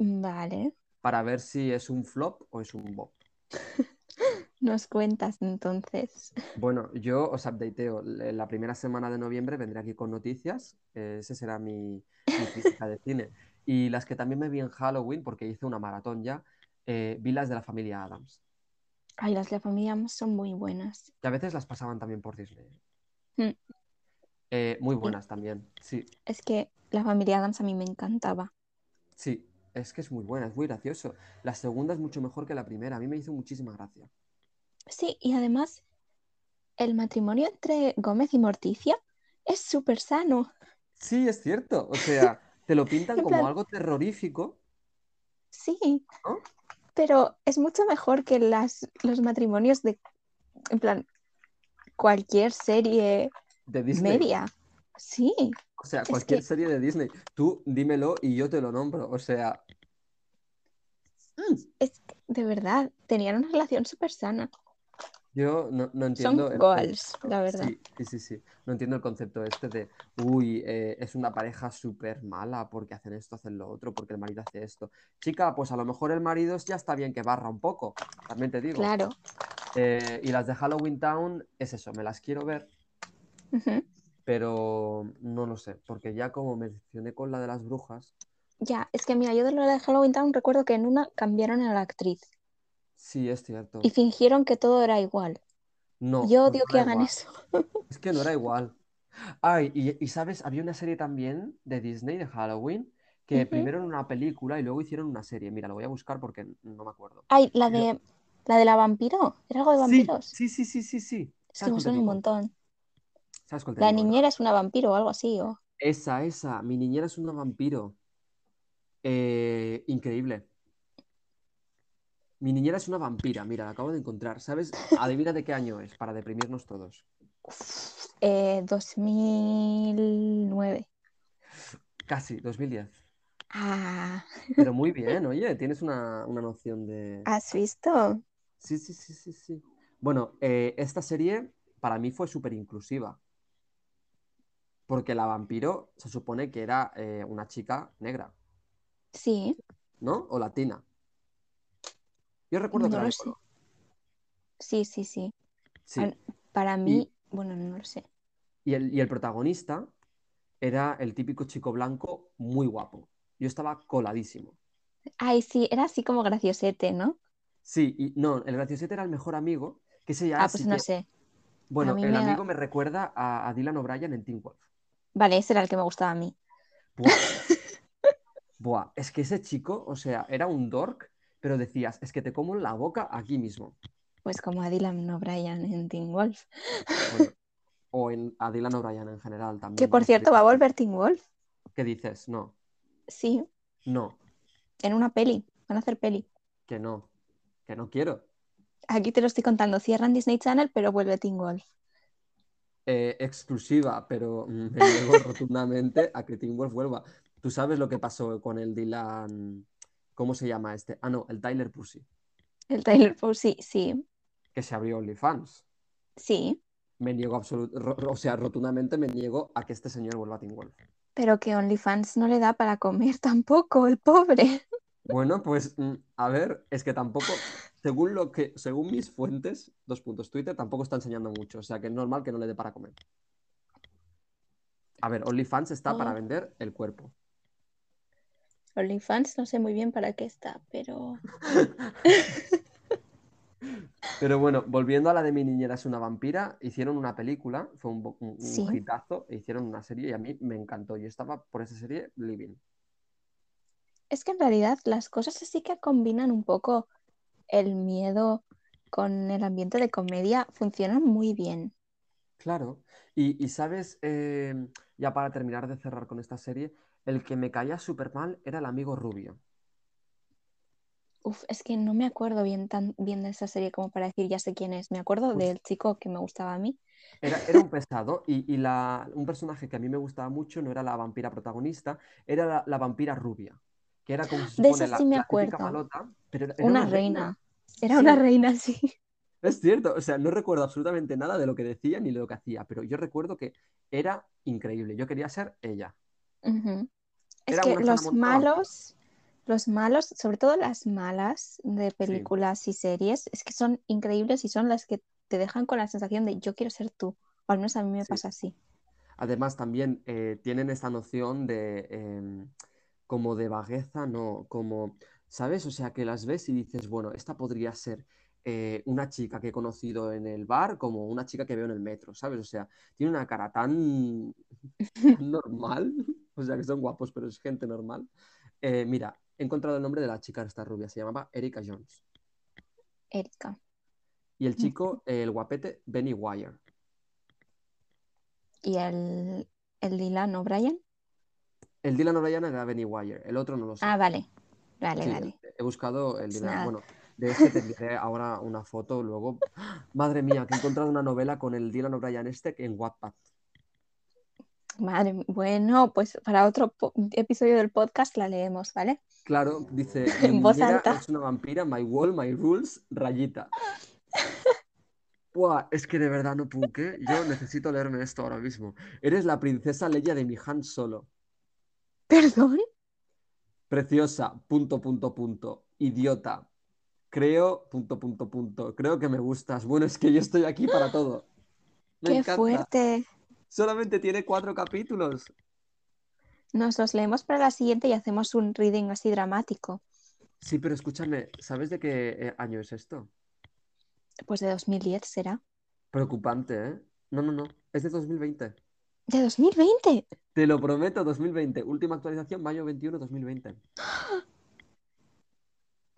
Vale, para ver si es un flop o es un bop. [LAUGHS] nos cuentas entonces. Bueno, yo os updateo. La primera semana de noviembre vendré aquí con noticias. eh, ese será mi, mi crítica de cine. Y las que también me vi en Halloween, porque hice una maratón ya, eh, vi las de la familia Adams. Ay, las de la familia Addams son muy buenas. Que a veces las pasaban también por Disney. Mm. Eh, muy buenas también. Sí, Es que la familia Adams a mí me encantaba. sí. Es que es muy buena, es muy gracioso. La segunda es mucho mejor que la primera. A mí me hizo muchísima gracia. Sí, y además el matrimonio entre Gómez y Morticia es súper sano. Sí, es cierto. O sea, te lo [LAUGHS] pintan como plan- algo terrorífico, Sí, ¿no? Pero es mucho mejor que las, los matrimonios de, en plan, cualquier serie De Disney. media. Sí, O sea, cualquier que- serie de Disney. Tú dímelo y yo te lo nombro. O sea, mm, es que, de verdad, tenían una relación súper sana. Yo no, no Son entiendo. el goals, la verdad. Sí, sí, sí, sí. No entiendo el concepto este de, uy, eh, es una pareja súper mala porque hacen esto, hacen lo otro, porque el marido hace esto. Chica, pues a lo mejor el marido ya está bien que barra un poco. También te digo. Claro. Eh, y las de Halloween Town es eso, me las quiero ver, pero no lo sé, porque ya como mencioné con la de las brujas, Ya, es que mira, yo de lo de Halloween Town recuerdo que en una cambiaron a la actriz sí es cierto. y fingieron que todo era igual. No, Yo odio no que hagan igual. eso. [LAUGHS] Es que no era igual. Ay, y, y sabes, había una serie también de Disney de Halloween que primero era una película y luego hicieron una serie. Mira, lo voy a buscar porque no me acuerdo. Ay, la de la de la vampiro. ¿Era algo de vampiros? sí, sí, sí, sí, sí. Es que ¿Sabes me suena un montón. ¿Sabes cuál te La digo, no? niñera es una vampiro o algo así. O... Esa, esa. Mi niñera es una vampiro. Eh, increíble. Mi niñera es una vampira, mira, la acabo de encontrar. ¿Sabes? Adivina de qué año es, para deprimirnos todos. Eh, 2009. Casi, 2010. Ah, Pero muy [LAUGHS] bien, oye, tienes una, una noción de... ¿has visto? Sí, sí, sí, sí, sí. Bueno, eh, esta serie para mí fue súper inclusiva. Porque la vampiro se supone que era eh, una chica negra, Sí, ¿no? O latina. Yo recuerdo que no era lo de sé. color. Sí, sí, sí. Para mí, bueno, no lo sé. Y el, y el protagonista era el típico chico blanco muy guapo. Yo estaba coladísimo. Ay, sí, era así como graciosete, ¿no? Sí, y no, el graciosete era el mejor amigo, que ese ya Ah, pues no que... sé. Bueno, el me da- amigo me recuerda a, a Dylan O'Brien en Teen Wolf. Vale, ese era el que me gustaba a mí. Buah. [LAUGHS] Buah, es que ese chico, o sea, era un dork, pero decías, es que te como en la boca aquí mismo. Pues como a Dylan O'Brien en Teen Wolf. Bueno, [LAUGHS] o en, a Dylan O'Brien en general también. Que por cierto va a volver Teen Wolf. ¿Qué dices? No, Sí, no, en una peli. Van a hacer peli. que no, que no quiero. Aquí te lo estoy contando. Cierran Disney Channel, pero vuelve Teen Wolf. Eh, exclusiva, pero me niego [LAUGHS] rotundamente a que Teen Wolf vuelva. ¿Tú sabes lo que pasó con el Dylan? ¿Cómo se llama este? Ah, no, el Tyler Pussy, El Tyler Posey, sí, que se abrió OnlyFans. sí. Me niego absolutamente, o sea, rotundamente me niego a que este señor vuelva a Teen Wolf. Pero que OnlyFans no le da para comer [LAUGHS] tampoco, el pobre. Bueno, pues mm, a ver, es que tampoco, según lo que, según mis fuentes, dos puntos, Twitter tampoco está enseñando mucho, o sea que es normal que no le dé para comer. A ver, OnlyFans está para Oh. vender el cuerpo. OnlyFans no sé muy bien para qué está, pero [LAUGHS] Pero bueno, volviendo a la de mi niñera es una vampira, hicieron una película, fue un, un, un Sí. hitazo, e hicieron una serie y a mí me encantó. Yo estaba por esa serie living. es que en realidad las cosas así que combinan un poco el miedo con el ambiente de comedia funcionan muy bien. Claro. Y, y sabes, Eh, ya para terminar de cerrar con esta serie, el que me caía súper mal era el amigo rubio. Uf, es que no me acuerdo bien tan bien de esa serie como para decir ya sé quién es. Me acuerdo Pues- del chico que me gustaba a mí. Era, era un pesado y, y la, un personaje que a mí me gustaba mucho no era la vampira protagonista, era la, la vampira rubia, que era como se De la, sí me acuerdo. malota, pero era, era Una una reina. Era Sí. una reina, sí. Es cierto, o sea, no recuerdo absolutamente nada de lo que decía ni de lo que hacía, pero yo recuerdo que era increíble. Yo quería ser ella. Ujú. Es que los malos, los malos, sobre todo las malas de películas y series, es que son increíbles y son las que te dejan con la sensación de yo quiero ser tú. O al menos a mí me Sí. pasa así. Además, también eh, tienen esta noción de em, como de vagueza, no, como, ¿sabes? O sea, que las ves y dices, bueno, esta podría ser eh, una chica que he conocido en el bar como una chica que veo en el metro, ¿sabes? O sea, tiene una cara tan, tan [LAUGHS] normal, [LAUGHS] o sea, que son guapos, pero es gente normal. Eh, mira, he encontrado el nombre de la chica esta rubia, se llamaba Erika Jones. Erika. Y el chico, el guapete, Benny Wire. ¿Y el, el Dylan O'Brien? El Dylan O'Brien era Benny Wire, el otro no lo sé. Ah, vale. Vale, Sí, vale. he buscado el Pues Dylan. nada. Bueno, de este te enviaré ahora una foto luego. [LAUGHS] Madre mía, que he encontrado una novela con el Dylan O'Brien este en Wattpad. Madre. Bueno, pues para otro episodio del podcast la leemos, ¿vale? Claro, dice, [LAUGHS] En voz alta. es una vampira, my wall, my rules, rayita. Buah, es que de verdad no puque. Yo necesito leerme esto ahora mismo. Eres la princesa Leia de mi Han Solo. Perdón. Preciosa, punto, punto, punto. Idiota. Creo, punto, punto, punto. Creo que me gustas. Bueno, es que yo estoy aquí para todo. Me Qué encanta. fuerte. Solamente tiene cuatro capítulos. Nos los leemos para la siguiente y hacemos un reading así dramático. Sí, pero escúchame, ¿sabes de qué eh, año es esto? Pues de 2010 será. Preocupante, ¿eh? No, no, no. Es de 2020. ¿De 2020? Te lo prometo, 2020. Última actualización, mayo 21, 2020.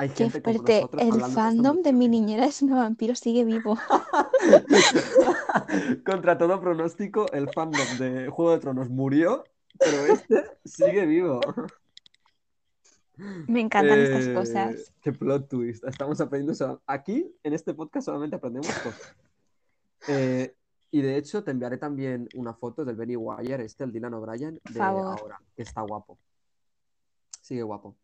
Hay Qué gente fuerte. El fandom de mi niñera es una vampiro sigue vivo. [LAUGHS] Contra todo pronóstico, el fandom de Juego de Tronos murió, pero este sigue vivo. Me encantan estas Eh, cosas. Qué plot twist. Estamos aprendiendo. Aquí, en este podcast, solamente aprendemos cosas. Eh, y de hecho, te enviaré también una foto del Benny Wire, este, el Dylan O'Brien, de ahora, que está guapo. Sigue guapo.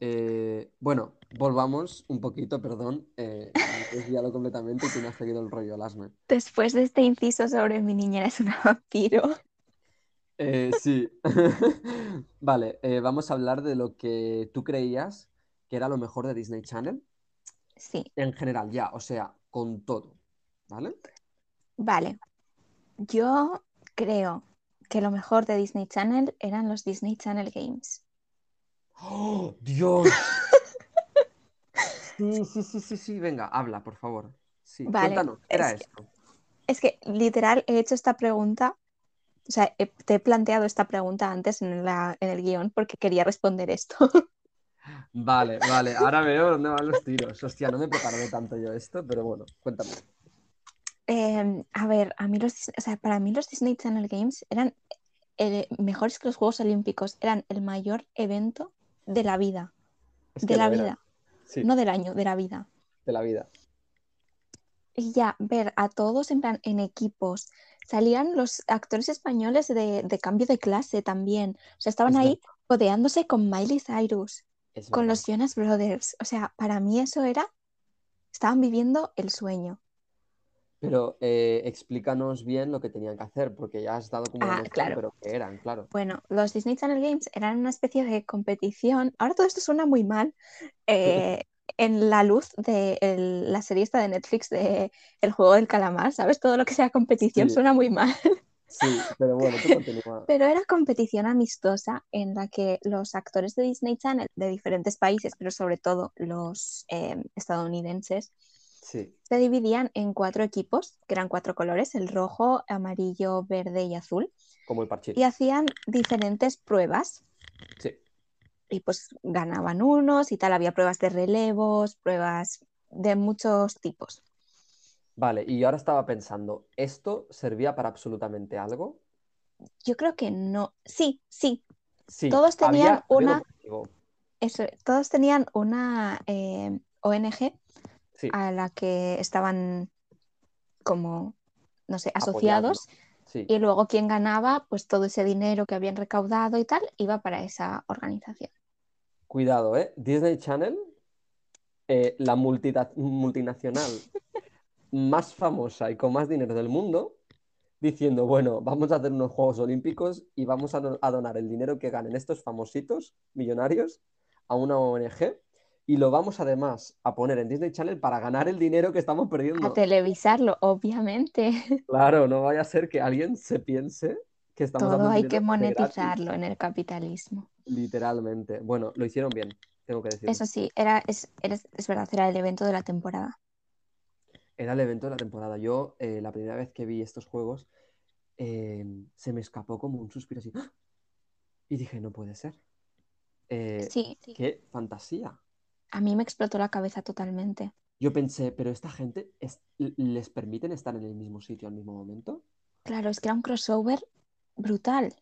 Eh, bueno, volvamos un poquito, perdón. Eh, me he desviado completamente y tú me has seguido el rollo, Lasme. Después de este inciso sobre mi niñera es una vampiro. Eh, sí. [LAUGHS] Vale, eh, vamos a hablar de lo que tú creías que era lo mejor de Disney Channel. Sí, En general, ya, o sea, con todo. ¿Vale? vale. Yo creo que lo mejor de Disney Channel eran los Disney Channel Games. ¡Oh, Dios! [LAUGHS] Sí, sí, sí, sí, sí, venga, habla, por favor. Sí, Vale, cuéntanos, ¿qué era es que- esto? Es que literal he hecho esta pregunta, o sea, he- te he planteado esta pregunta antes en, la, en el guion porque quería responder esto. Vale, [LAUGHS] vale, ahora veo dónde van los tiros. Hostia, no me preparé tanto yo esto, pero bueno, cuéntame. Em, a ver, a mí los, o sea, para mí los Disney Channel Games eran eh, mejores que los Juegos Olímpicos, eran el mayor evento de la vida, Es de la vida, Sí, no del año, de la vida. de la vida. Y ya, ver a todos en plan en equipos. Salían los actores españoles de, de cambio de clase también. O sea, estaban Es ahí codeándose con Miley Cyrus, Es con verdad. los Jonas Brothers. O sea, para mí eso era, estaban viviendo el sueño. Pero eh, explícanos bien lo que tenían que hacer, porque ya has dado como una Ah, noción, claro. pero ¿qué eran? Claro. Bueno, los Disney Channel Games eran una especie de competición. Ahora todo esto suena muy mal. eh, [LAUGHS] en la luz de el- la serie esta de Netflix de El juego del calamar, ¿sabes? Todo lo que sea competición Sí. suena muy mal. Sí, pero [LAUGHS] bueno, tú continúa. Pero era competición amistosa en la que los actores de Disney Channel de diferentes países, pero sobre todo los eh, estadounidenses, Sí, se dividían en cuatro equipos, que eran cuatro colores, el rojo, amarillo, verde y azul, como el parchís. y hacían diferentes pruebas. Sí, Y pues ganaban unos y tal, había pruebas de relevos, pruebas de muchos tipos. vale, y ahora estaba pensando, ¿esto servía para absolutamente algo? Yo creo que no, sí, sí, Sí, Todos tenían una- eso, todos tenían una eh, ONG Sí, a la que estaban como, no sé, asociados Sí. y luego quien ganaba, pues todo ese dinero que habían recaudado y tal, iba para esa organización. Cuidado, ¿eh? Disney Channel, eh, la multinacional [LAUGHS] más famosa y con más dinero del mundo, diciendo, bueno, vamos a hacer unos Juegos Olímpicos y vamos a, a donar el dinero que ganen estos famositos millonarios a una ONG y lo vamos además a poner en Disney Channel para ganar el dinero que estamos A perdiendo. televisarlo, obviamente. [LAUGHS] Claro, no vaya a ser que alguien se piense que estamos Todo hay que monetizarlo en el capitalismo. literalmente. Bueno, lo hicieron bien, tengo que decirlo. Eso sí, era, es, era- es verdad, era el evento de la temporada. Era el evento de la temporada. Yo, eh, la primera vez que vi estos juegos, eh, se me escapó como un suspiro así. ¡Ah! Y dije, no puede ser. Eh, Sí, ¡Qué fantasía! A mí me explotó la cabeza totalmente. Yo pensé, pero esta gente es- les permiten estar en el mismo sitio al mismo momento. Claro, es que era un crossover brutal.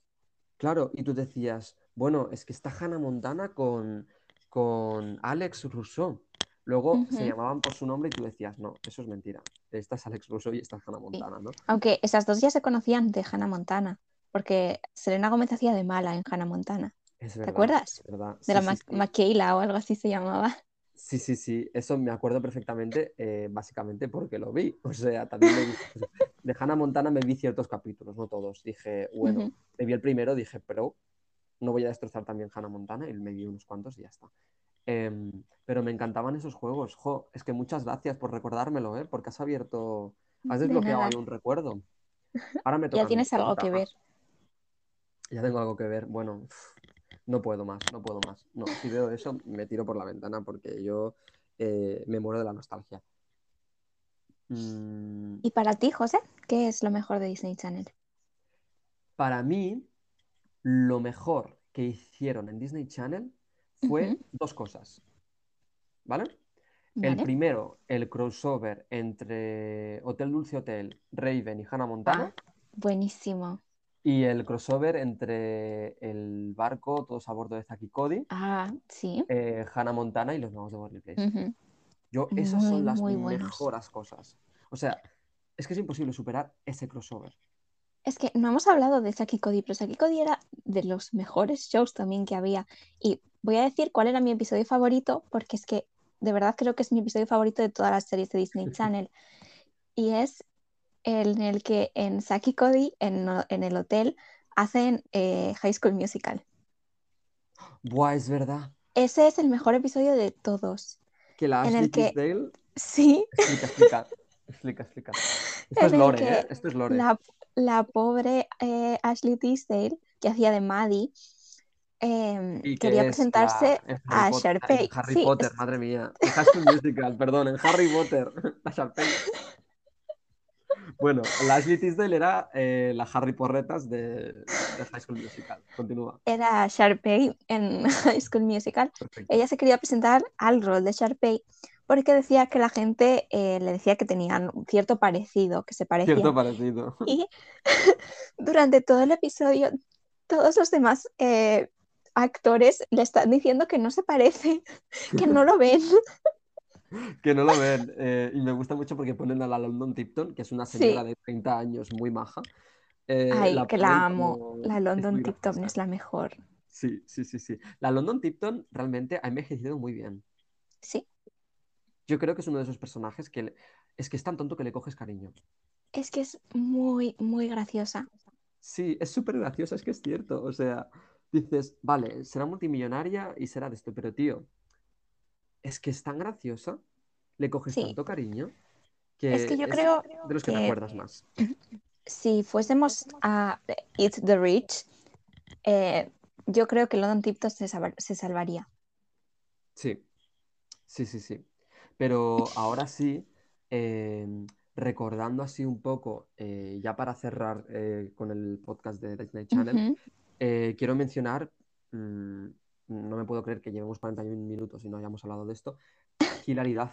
Claro, y tú decías, bueno, es que está Hannah Montana con, con Alex Rousseau. Luego se llamaban por su nombre y tú decías, no, eso es mentira. Esta es Alex Rousseau y esta es Hannah Montana, ¿no? Aunque esas dos ya se conocían de Hannah Montana, porque Selena Gómez hacía de mala en Hannah Montana. Es verdad, acuerdas? es verdad. De la Sí, Ma- sí, sí. Michaela o algo así se llamaba. Sí, sí, sí, eso me acuerdo perfectamente, eh, básicamente porque lo vi. O sea, también me vi- de Hannah Montana me vi ciertos capítulos, no todos. Dije, bueno, me vi el primero, dije, pero no voy a destrozar también Hannah Montana, y me vi unos cuantos y ya está. Em, pero me encantaban esos juegos. Jo, es que muchas gracias por recordármelo, ¿eh? Porque has abierto, has De desbloqueado ahí un recuerdo. [LAUGHS] Ahora me toca Ya tienes algo que ver. Ya tengo algo que ver. Bueno, no puedo más, no puedo más. No, si veo eso, me tiro por la ventana porque yo eh, me muero de la nostalgia. Mm, ¿Y para ti, José? ¿Qué es lo mejor de Disney Channel? para mí, lo mejor que hicieron en Disney Channel fue dos cosas. ¿Vale? El primero, el crossover entre Hotel Dulce Hotel, Raven y Hannah Montana. Ah, buenísimo. Y el crossover entre el barco, todos a bordo de Zack y Cody, Ah, sí. eh, Hannah Montana y los magos de Waverly Place. Yo, esas Muy, son las buenos. mejoras cosas. O sea, es que es imposible superar ese crossover. Es que no hemos hablado de Saki Cody, pero Saki Cody era de los mejores shows también que había. Y voy a decir cuál era mi episodio favorito, porque es que de verdad creo que es mi episodio favorito de todas las series de Disney [LAUGHS] Channel. Y es en el que en Saki Cody, en, en el hotel, hacen eh, High School Musical. Buah, es verdad. Ese es el mejor episodio de todos. Que la En Ashley el que- Tisdale. Sí, Explica, explica. Explica, explica. Esto es lore, ¿eh? Esto es lore. la, la pobre eh, Ashley Tisdale, que hacía de Maddie, em, Y quería es presentarse la- a Potter- Sharpay. en Harry Sí, Potter, es- madre mía. En High School Musical, perdón, en Harry Potter. [LAUGHS] La Sharpay. Bueno, Ashley Tisdale era eh, la Harry Porretas de, de High School Musical. Continúa. era Sharpay en [LAUGHS] High School Musical. Perfecto. Ella se quería presentar al rol de Sharpay porque decía que la gente eh, le decía que tenían un cierto parecido, que se parecían. Cierto parecido. [LAUGHS] Y [LAUGHS] durante todo el episodio, todos los demás eh, actores le están diciendo que no se parece, que no lo ven. Que no lo ven. eh, y me gusta mucho porque ponen a la London Tipton, que es una Sí. señora de 30 años muy maja. eh, Ay, que la amo. como- La London Tipton es la mejor. Sí, sí, sí, sí. La London Tipton realmente ha envejecido muy bien. Sí, Yo creo que es uno de esos personajes que le- es que es tan tonto que le coges cariño. es que es muy, muy graciosa. Sí, es súper graciosa, es que es cierto. O sea, dices, vale, será multimillonaria y será de esto, pero tío, es que es tan graciosa, le coges Sí. tanto cariño, que Es que yo es creo de los que te que- acuerdas más. [CLEARS THROAT] Si fuésemos a Eat the Rich, eh, yo creo que London Tipton se, se salvaría. Sí, sí, sí, sí. Pero ahora sí, eh, recordando así un poco, eh, ya para cerrar eh, con el podcast de Disney Channel, quiero mencionar, mm, no me puedo creer que llevemos 41 minutos y no hayamos hablado de esto, Hilaridad,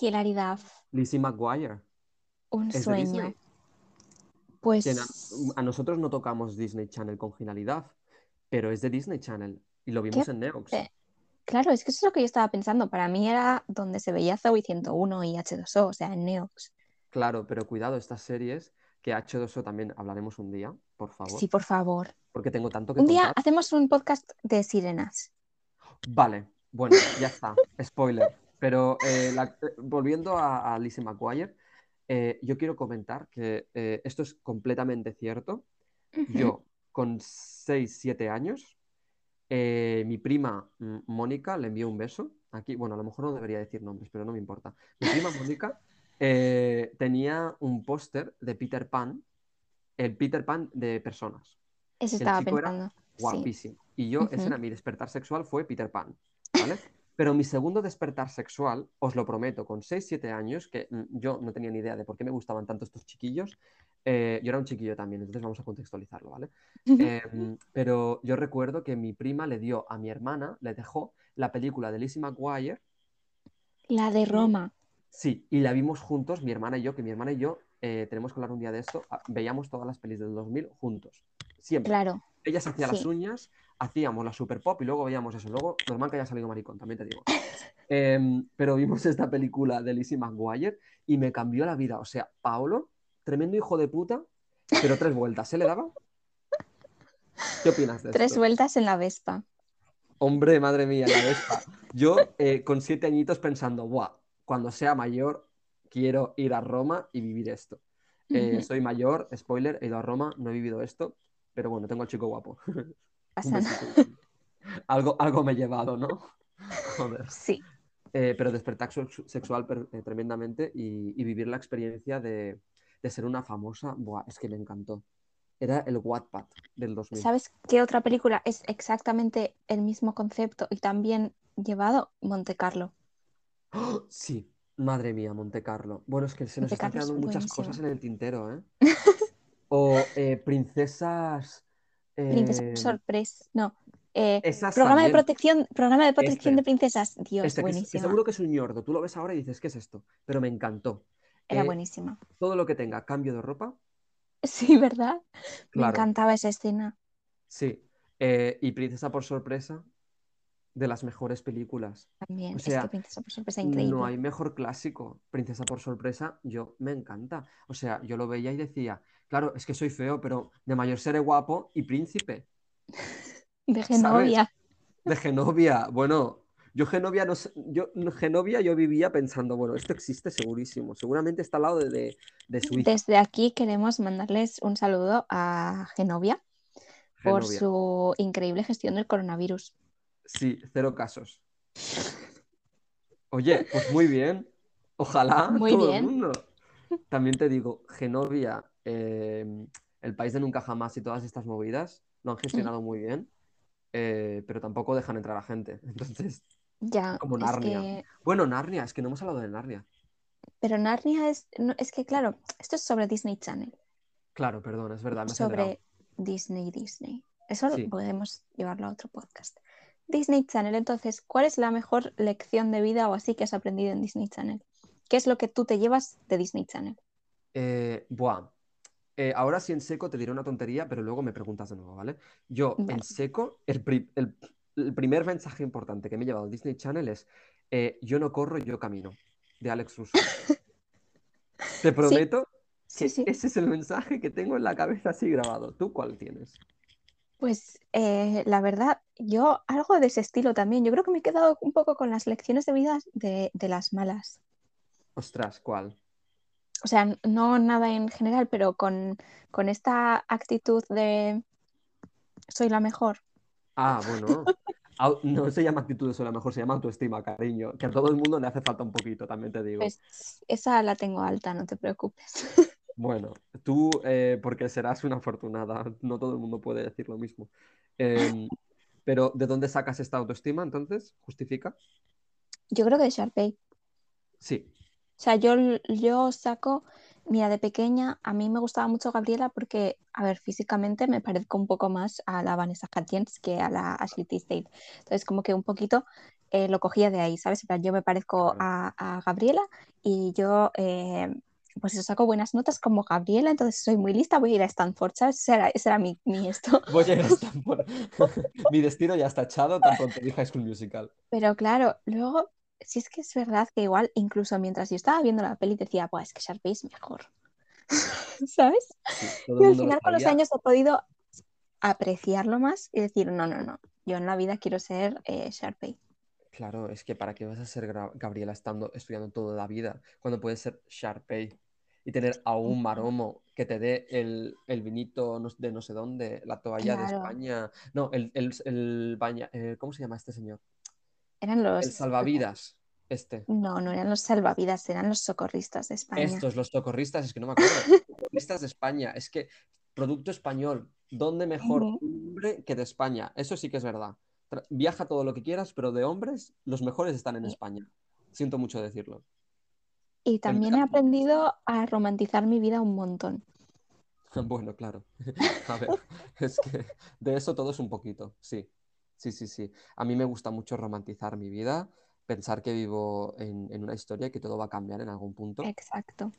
Hilaridad, Lizzie McGuire. un sueño. Pues a nosotros no tocamos Disney Channel con Hilaridad, pero es de Disney Channel y lo vimos ¿Qué? en Neox. Claro, es que eso es lo que yo estaba pensando. Para mí era donde se veía Zoe 101 y H2O, o sea, en Neox. Claro, pero cuidado, estas series, que H2O también hablaremos un día, por favor, Sí, por favor. porque tengo tanto que Un día hacemos un podcast de sirenas. Vale, bueno, ya está, spoiler. Pero eh, la- eh, volviendo a, a Lizzie McGuire, eh, yo quiero comentar que eh, esto es completamente cierto. Yo, con 6, 7 años, mi prima mm, Mónica le envió un beso. Aquí, bueno, a lo mejor no debería decir nombres, pero no me importa. Mi prima Mónica eh, tenía un póster de Peter Pan, el Peter Pan de personas. Eso El estaba chico era pensando. Sí. Guapísimo. Y yo, ese era mi despertar sexual, fue Peter Pan, ¿vale? [LAUGHS] Pero mi segundo despertar sexual, os lo prometo, con 6, 7 años, que mm, yo no tenía ni idea de por qué me gustaban tanto estos chiquillos, eh, yo era un chiquillo también, entonces vamos a contextualizarlo, ¿vale? Em, pero yo recuerdo que mi prima le dio a mi hermana, le dejó la película de Lizzie McGuire, La de Roma. Sí, y la vimos juntos, mi hermana y yo, que mi hermana y yo, eh, tenemos que hablar un día de esto, ah, veíamos todas las pelis del 2000 juntos, siempre. Claro. Ella se hacía las uñas, hacíamos la super pop y luego veíamos eso. Luego, normal que haya salido maricón, también te digo. [LAUGHS] Em, pero vimos esta película de Lizzie McGuire y me cambió la vida. O sea, Paolo, tremendo hijo de puta, pero tres vueltas, ¿se le daba? ¿Qué opinas de Tres esto? vueltas en la Vespa. Hombre, madre mía, la Vespa. Yo eh, con siete añitos pensando, buah, cuando sea mayor quiero ir a Roma y vivir esto. Eh, soy mayor, spoiler, he ido a Roma, no he vivido esto, pero bueno, tengo al chico guapo. [LAUGHS] Algo, algo me he llevado, ¿no? [LAUGHS] Joder. Sí. Eh, pero despertar sex- sexual per- eh, tremendamente y, y vivir la experiencia de, de ser una famosa, buah, es que me encantó. Era el Wattpad del 2000. ¿Sabes qué otra película es exactamente el mismo concepto y también llevado? Monte Carlo. ¡Oh! [GASPS] Sí, madre mía, Monte Carlo. Bueno, es que se nos Monte están quedando muchas buenísimo. cosas en el tintero, ¿eh? [LAUGHS] O eh, princesas. Princesa eh, Sorpresa. No. eh, programa de protección, programa de protección Este. de princesas. Dios, Este, que, es- que buenísima. seguro que es un ñordo. Tú lo ves ahora y dices, ¿qué es esto? Pero me encantó. Era Eh, buenísima. todo lo que tenga cambio de ropa Sí, ¿verdad? Me encantaba esa escena. sí. Y Princesa por sorpresa, de las mejores películas. O También, es que sea, Princesa por sorpresa no increíble. hay mejor clásico. Princesa por sorpresa, yo me encanta. O sea, yo lo veía y decía, claro, es que soy feo, pero de mayor seré guapo y príncipe, [LAUGHS] De ¿sabes? Genovia. De Genovia. Bueno, yo Genovia no yo Genovia yo vivía pensando, bueno, esto existe segurísimo. Seguramente está al lado de, de- de Suiza. Desde aquí queremos mandarles un saludo a Genovia por su increíble gestión del coronavirus. Sí, cero casos. Oye, pues muy bien. Ojalá [LAUGHS] Muy todo el mundo. También te digo, Genovia, eh, el país de nunca jamás y todas estas movidas lo han gestionado muy bien, eh, pero tampoco dejan entrar a gente. [LAUGHS] Entonces, Ya, como Narnia. que. Bueno, Narnia, es que no hemos hablado de Narnia. Pero Narnia es. no, es que, claro, esto es sobre Disney Channel. Claro, perdón, es verdad, me. Sobre Disney, Disney. Eso Sí. podemos llevarlo a otro podcast. Disney Channel, entonces, ¿cuál es la mejor lección de vida o así que has aprendido en Disney Channel? ¿Qué es lo que tú te llevas de Disney Channel? Eh, buah. Eh, ahora sí en seco te diré una tontería, pero luego me preguntas de nuevo, ¿vale? Yo Vale. en seco, el, pri- el- el primer mensaje importante que me he llevado al Disney Channel es eh, Yo no corro, yo camino, de Alex Russo. [LAUGHS] Te prometo Sí, que sí. ese es el mensaje que tengo en la cabeza así grabado. ¿Tú cuál tienes? Pues eh, la verdad, yo algo de ese estilo también. Yo creo que me he quedado un poco con las lecciones de vida de, de las malas. Ostras, ¿cuál? O sea, no nada en general, pero con, con esta actitud de soy la mejor. Ah, bueno. [LAUGHS] No se llama actitud de a lo mejor se llama autoestima, cariño. Que a todo el mundo le hace falta un poquito, también te digo. Pues esa la tengo alta, no te preocupes. [LAUGHS] Bueno, tú eh, porque serás una afortunada, [LAUGHS] no todo el mundo puede decir lo mismo. Em, pero ¿de dónde sacas esta autoestima entonces? ¿Justifica? Yo creo que de Sharpay. Sí, O sea, yo, yo saco, mira, de pequeña a mí me gustaba mucho Gabriela porque, a ver, físicamente me parezco un poco más a la Vanessa Hudgens que a la Ashley Tisdale. Entonces, como que un poquito eh, lo cogía de ahí, ¿sabes? En plan, yo me parezco a Gabriela y yo, eh, pues eso, saco buenas notas como Gabriela, entonces soy muy lista, voy a ir a Stanford, ¿sabes? Ese era, ese era mi, mi esto. voy a ir a [LAUGHS] Stanford. [LAUGHS] Mi destino ya está echado, tan pronto vi High School Musical. Pero claro, luego, si es que es verdad que igual, incluso mientras yo estaba viendo la peli, decía, pues es que Sharpay es mejor. [LAUGHS] ¿Sabes? Sí, Y al mundo lo final con los años he podido apreciarlo más y decir, no, no, no, yo en la vida quiero ser eh, Sharpay. Claro, es que ¿para qué vas a ser Gabriela estando estudiando toda la vida cuando puedes ser Sharpay y tener a un maromo que te dé el, el vinito de no sé dónde, la toalla de. España? No, el, el, el baña- eh, ¿cómo se llama este señor? Eran los... El salvavidas, este. No, no eran los salvavidas, eran los socorristas de España. Estos, los socorristas, es que no me acuerdo. [LAUGHS] Socorristas de España, es que producto español, ¿dónde mejor Ujú. hombre que de España? Eso sí que es verdad. Viaja todo lo que quieras, pero de hombres, los mejores están en. España. Siento mucho decirlo. Y también he aprendido a romantizar mi vida un montón. [LAUGHS] Bueno, claro. [LAUGHS] A ver, [LAUGHS] es que de eso todo es un poquito, sí. Sí, sí, sí. A mí me gusta mucho romantizar mi vida, pensar que vivo en, en una historia y que todo va a cambiar en algún punto. Exacto.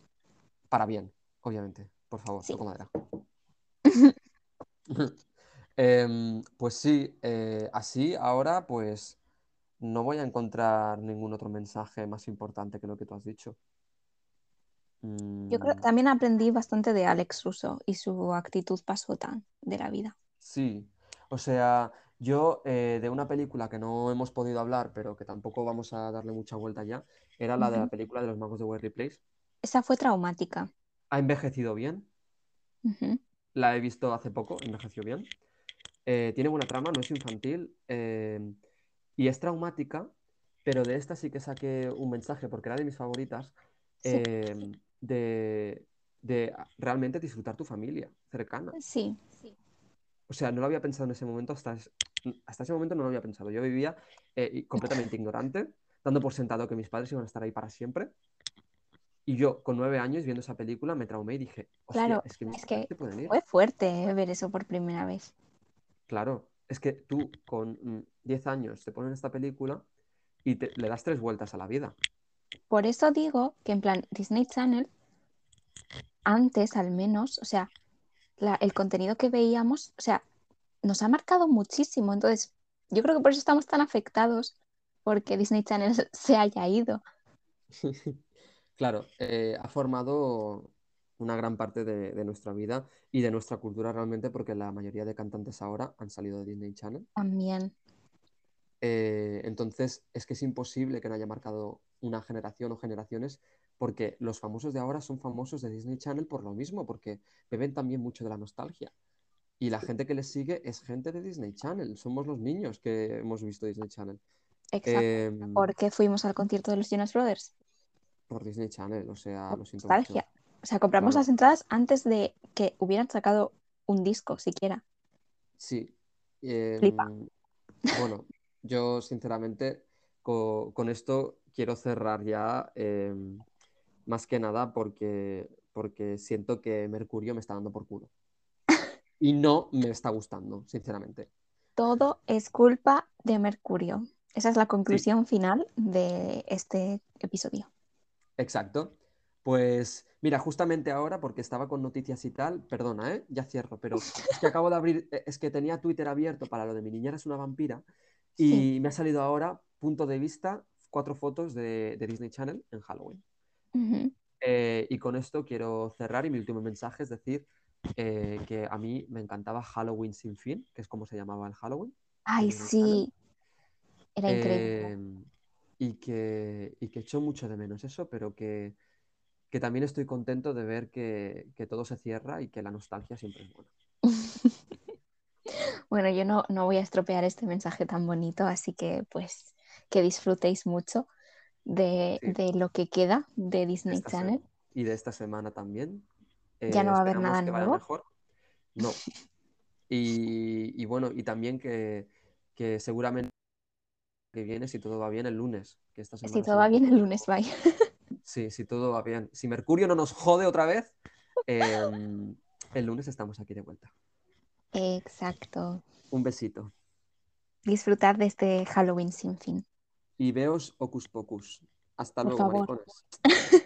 Para bien, obviamente. Por favor, Sí. toco madera. Em, pues sí, eh, así ahora pues no voy a encontrar ningún otro mensaje más importante que lo que tú has dicho. Yo creo Mm, también aprendí bastante de Alex Russo y su actitud pasota de la vida. Sí, o sea, yo eh, de una película que no hemos podido hablar, pero que tampoco vamos a darle mucha vuelta ya, era la de la película de los magos de Waverly Place. Esa fue traumática. Ha envejecido bien, la he visto hace poco, envejeció bien. Eh, tiene buena trama, no es infantil eh, y es traumática, pero de esta sí que saqué un mensaje porque era de mis favoritas, Sí. eh, de, de realmente disfrutar tu familia cercana. Sí. O sea, no lo había pensado en ese momento, hasta, es- hasta ese momento no lo había pensado. Yo vivía eh, completamente ignorante, dando por sentado que mis padres iban a estar ahí para siempre. Y yo, con nueve años, viendo esa película, me traumé y dije, Claro, es que es que. Fue fuerte eh, ver eso por primera vez. Claro, es que tú con mm, 10 años te ponen esta película y te- le das tres vueltas a la vida. Por eso digo que en plan Disney Channel, antes al menos, o sea, la- el contenido que veíamos, o sea, nos ha marcado muchísimo. Entonces, yo creo que por eso estamos tan afectados porque Disney Channel [LAUGHS] se haya ido. [LAUGHS] Claro, eh, ha formado una gran parte de, de nuestra vida y de nuestra cultura realmente porque la mayoría de cantantes ahora han salido de Disney Channel. También. Eh, entonces, es que es imposible que no haya marcado una generación o generaciones, porque los famosos de ahora son famosos de Disney Channel por lo mismo, porque beben también mucho de la nostalgia. Y la gente que les sigue es gente de Disney Channel, somos los niños que hemos visto Disney Channel. Exacto. Em, ¿Por qué fuimos al concierto de los Jonas Brothers? por Disney Channel, o sea, Por lo siento mucho. O sea, compramos Claro. las entradas antes de que hubieran sacado un disco siquiera. Sí. Flipa. bueno, yo sinceramente co- con, esto quiero cerrar ya, em, más que nada porque, porque siento que Mercurio me está dando por culo. Y no me está gustando, sinceramente. Todo es culpa de Mercurio. Esa es la conclusión final de este episodio. Exacto. Pues mira, justamente ahora, porque estaba con noticias y tal, perdona, ¿eh? Ya cierro, pero es que acabo de abrir, eh, es que tenía Twitter abierto para lo de mi niñera es una vampira y Sí. me ha salido ahora, punto de vista, cuatro fotos de, de Disney Channel en Halloween. Ujú. Eh, y con esto quiero cerrar y mi último mensaje es decir eh, que a mí me encantaba Halloween sin fin, que es como se llamaba el Halloween. Ay, Channel. sí. Era increíble. Eh, y que, y que echo mucho de menos eso, pero que, que también estoy contento de ver que, que todo se cierra y que la nostalgia siempre es buena. [LAUGHS] Bueno, yo no, no voy a estropear este mensaje tan bonito, así que pues que disfrutéis mucho de, Sí. de lo que queda de Disney Esta Channel. y de esta semana también. Ya no va a haber nada que vaya nuevo. mejor. No. Y, y bueno, y también que, que seguramente que viene, si todo va bien, el lunes. Que esta Si todo va bien el lunes, bye. [LAUGHS] Sí, si todo va bien. Si Mercurio no nos jode otra vez, em, el lunes estamos aquí de vuelta. Exacto. Un besito. Disfrutar de este Halloween sin fin. Y veos Hocus Pocus. Hasta Por luego, favor. maricones. [LAUGHS]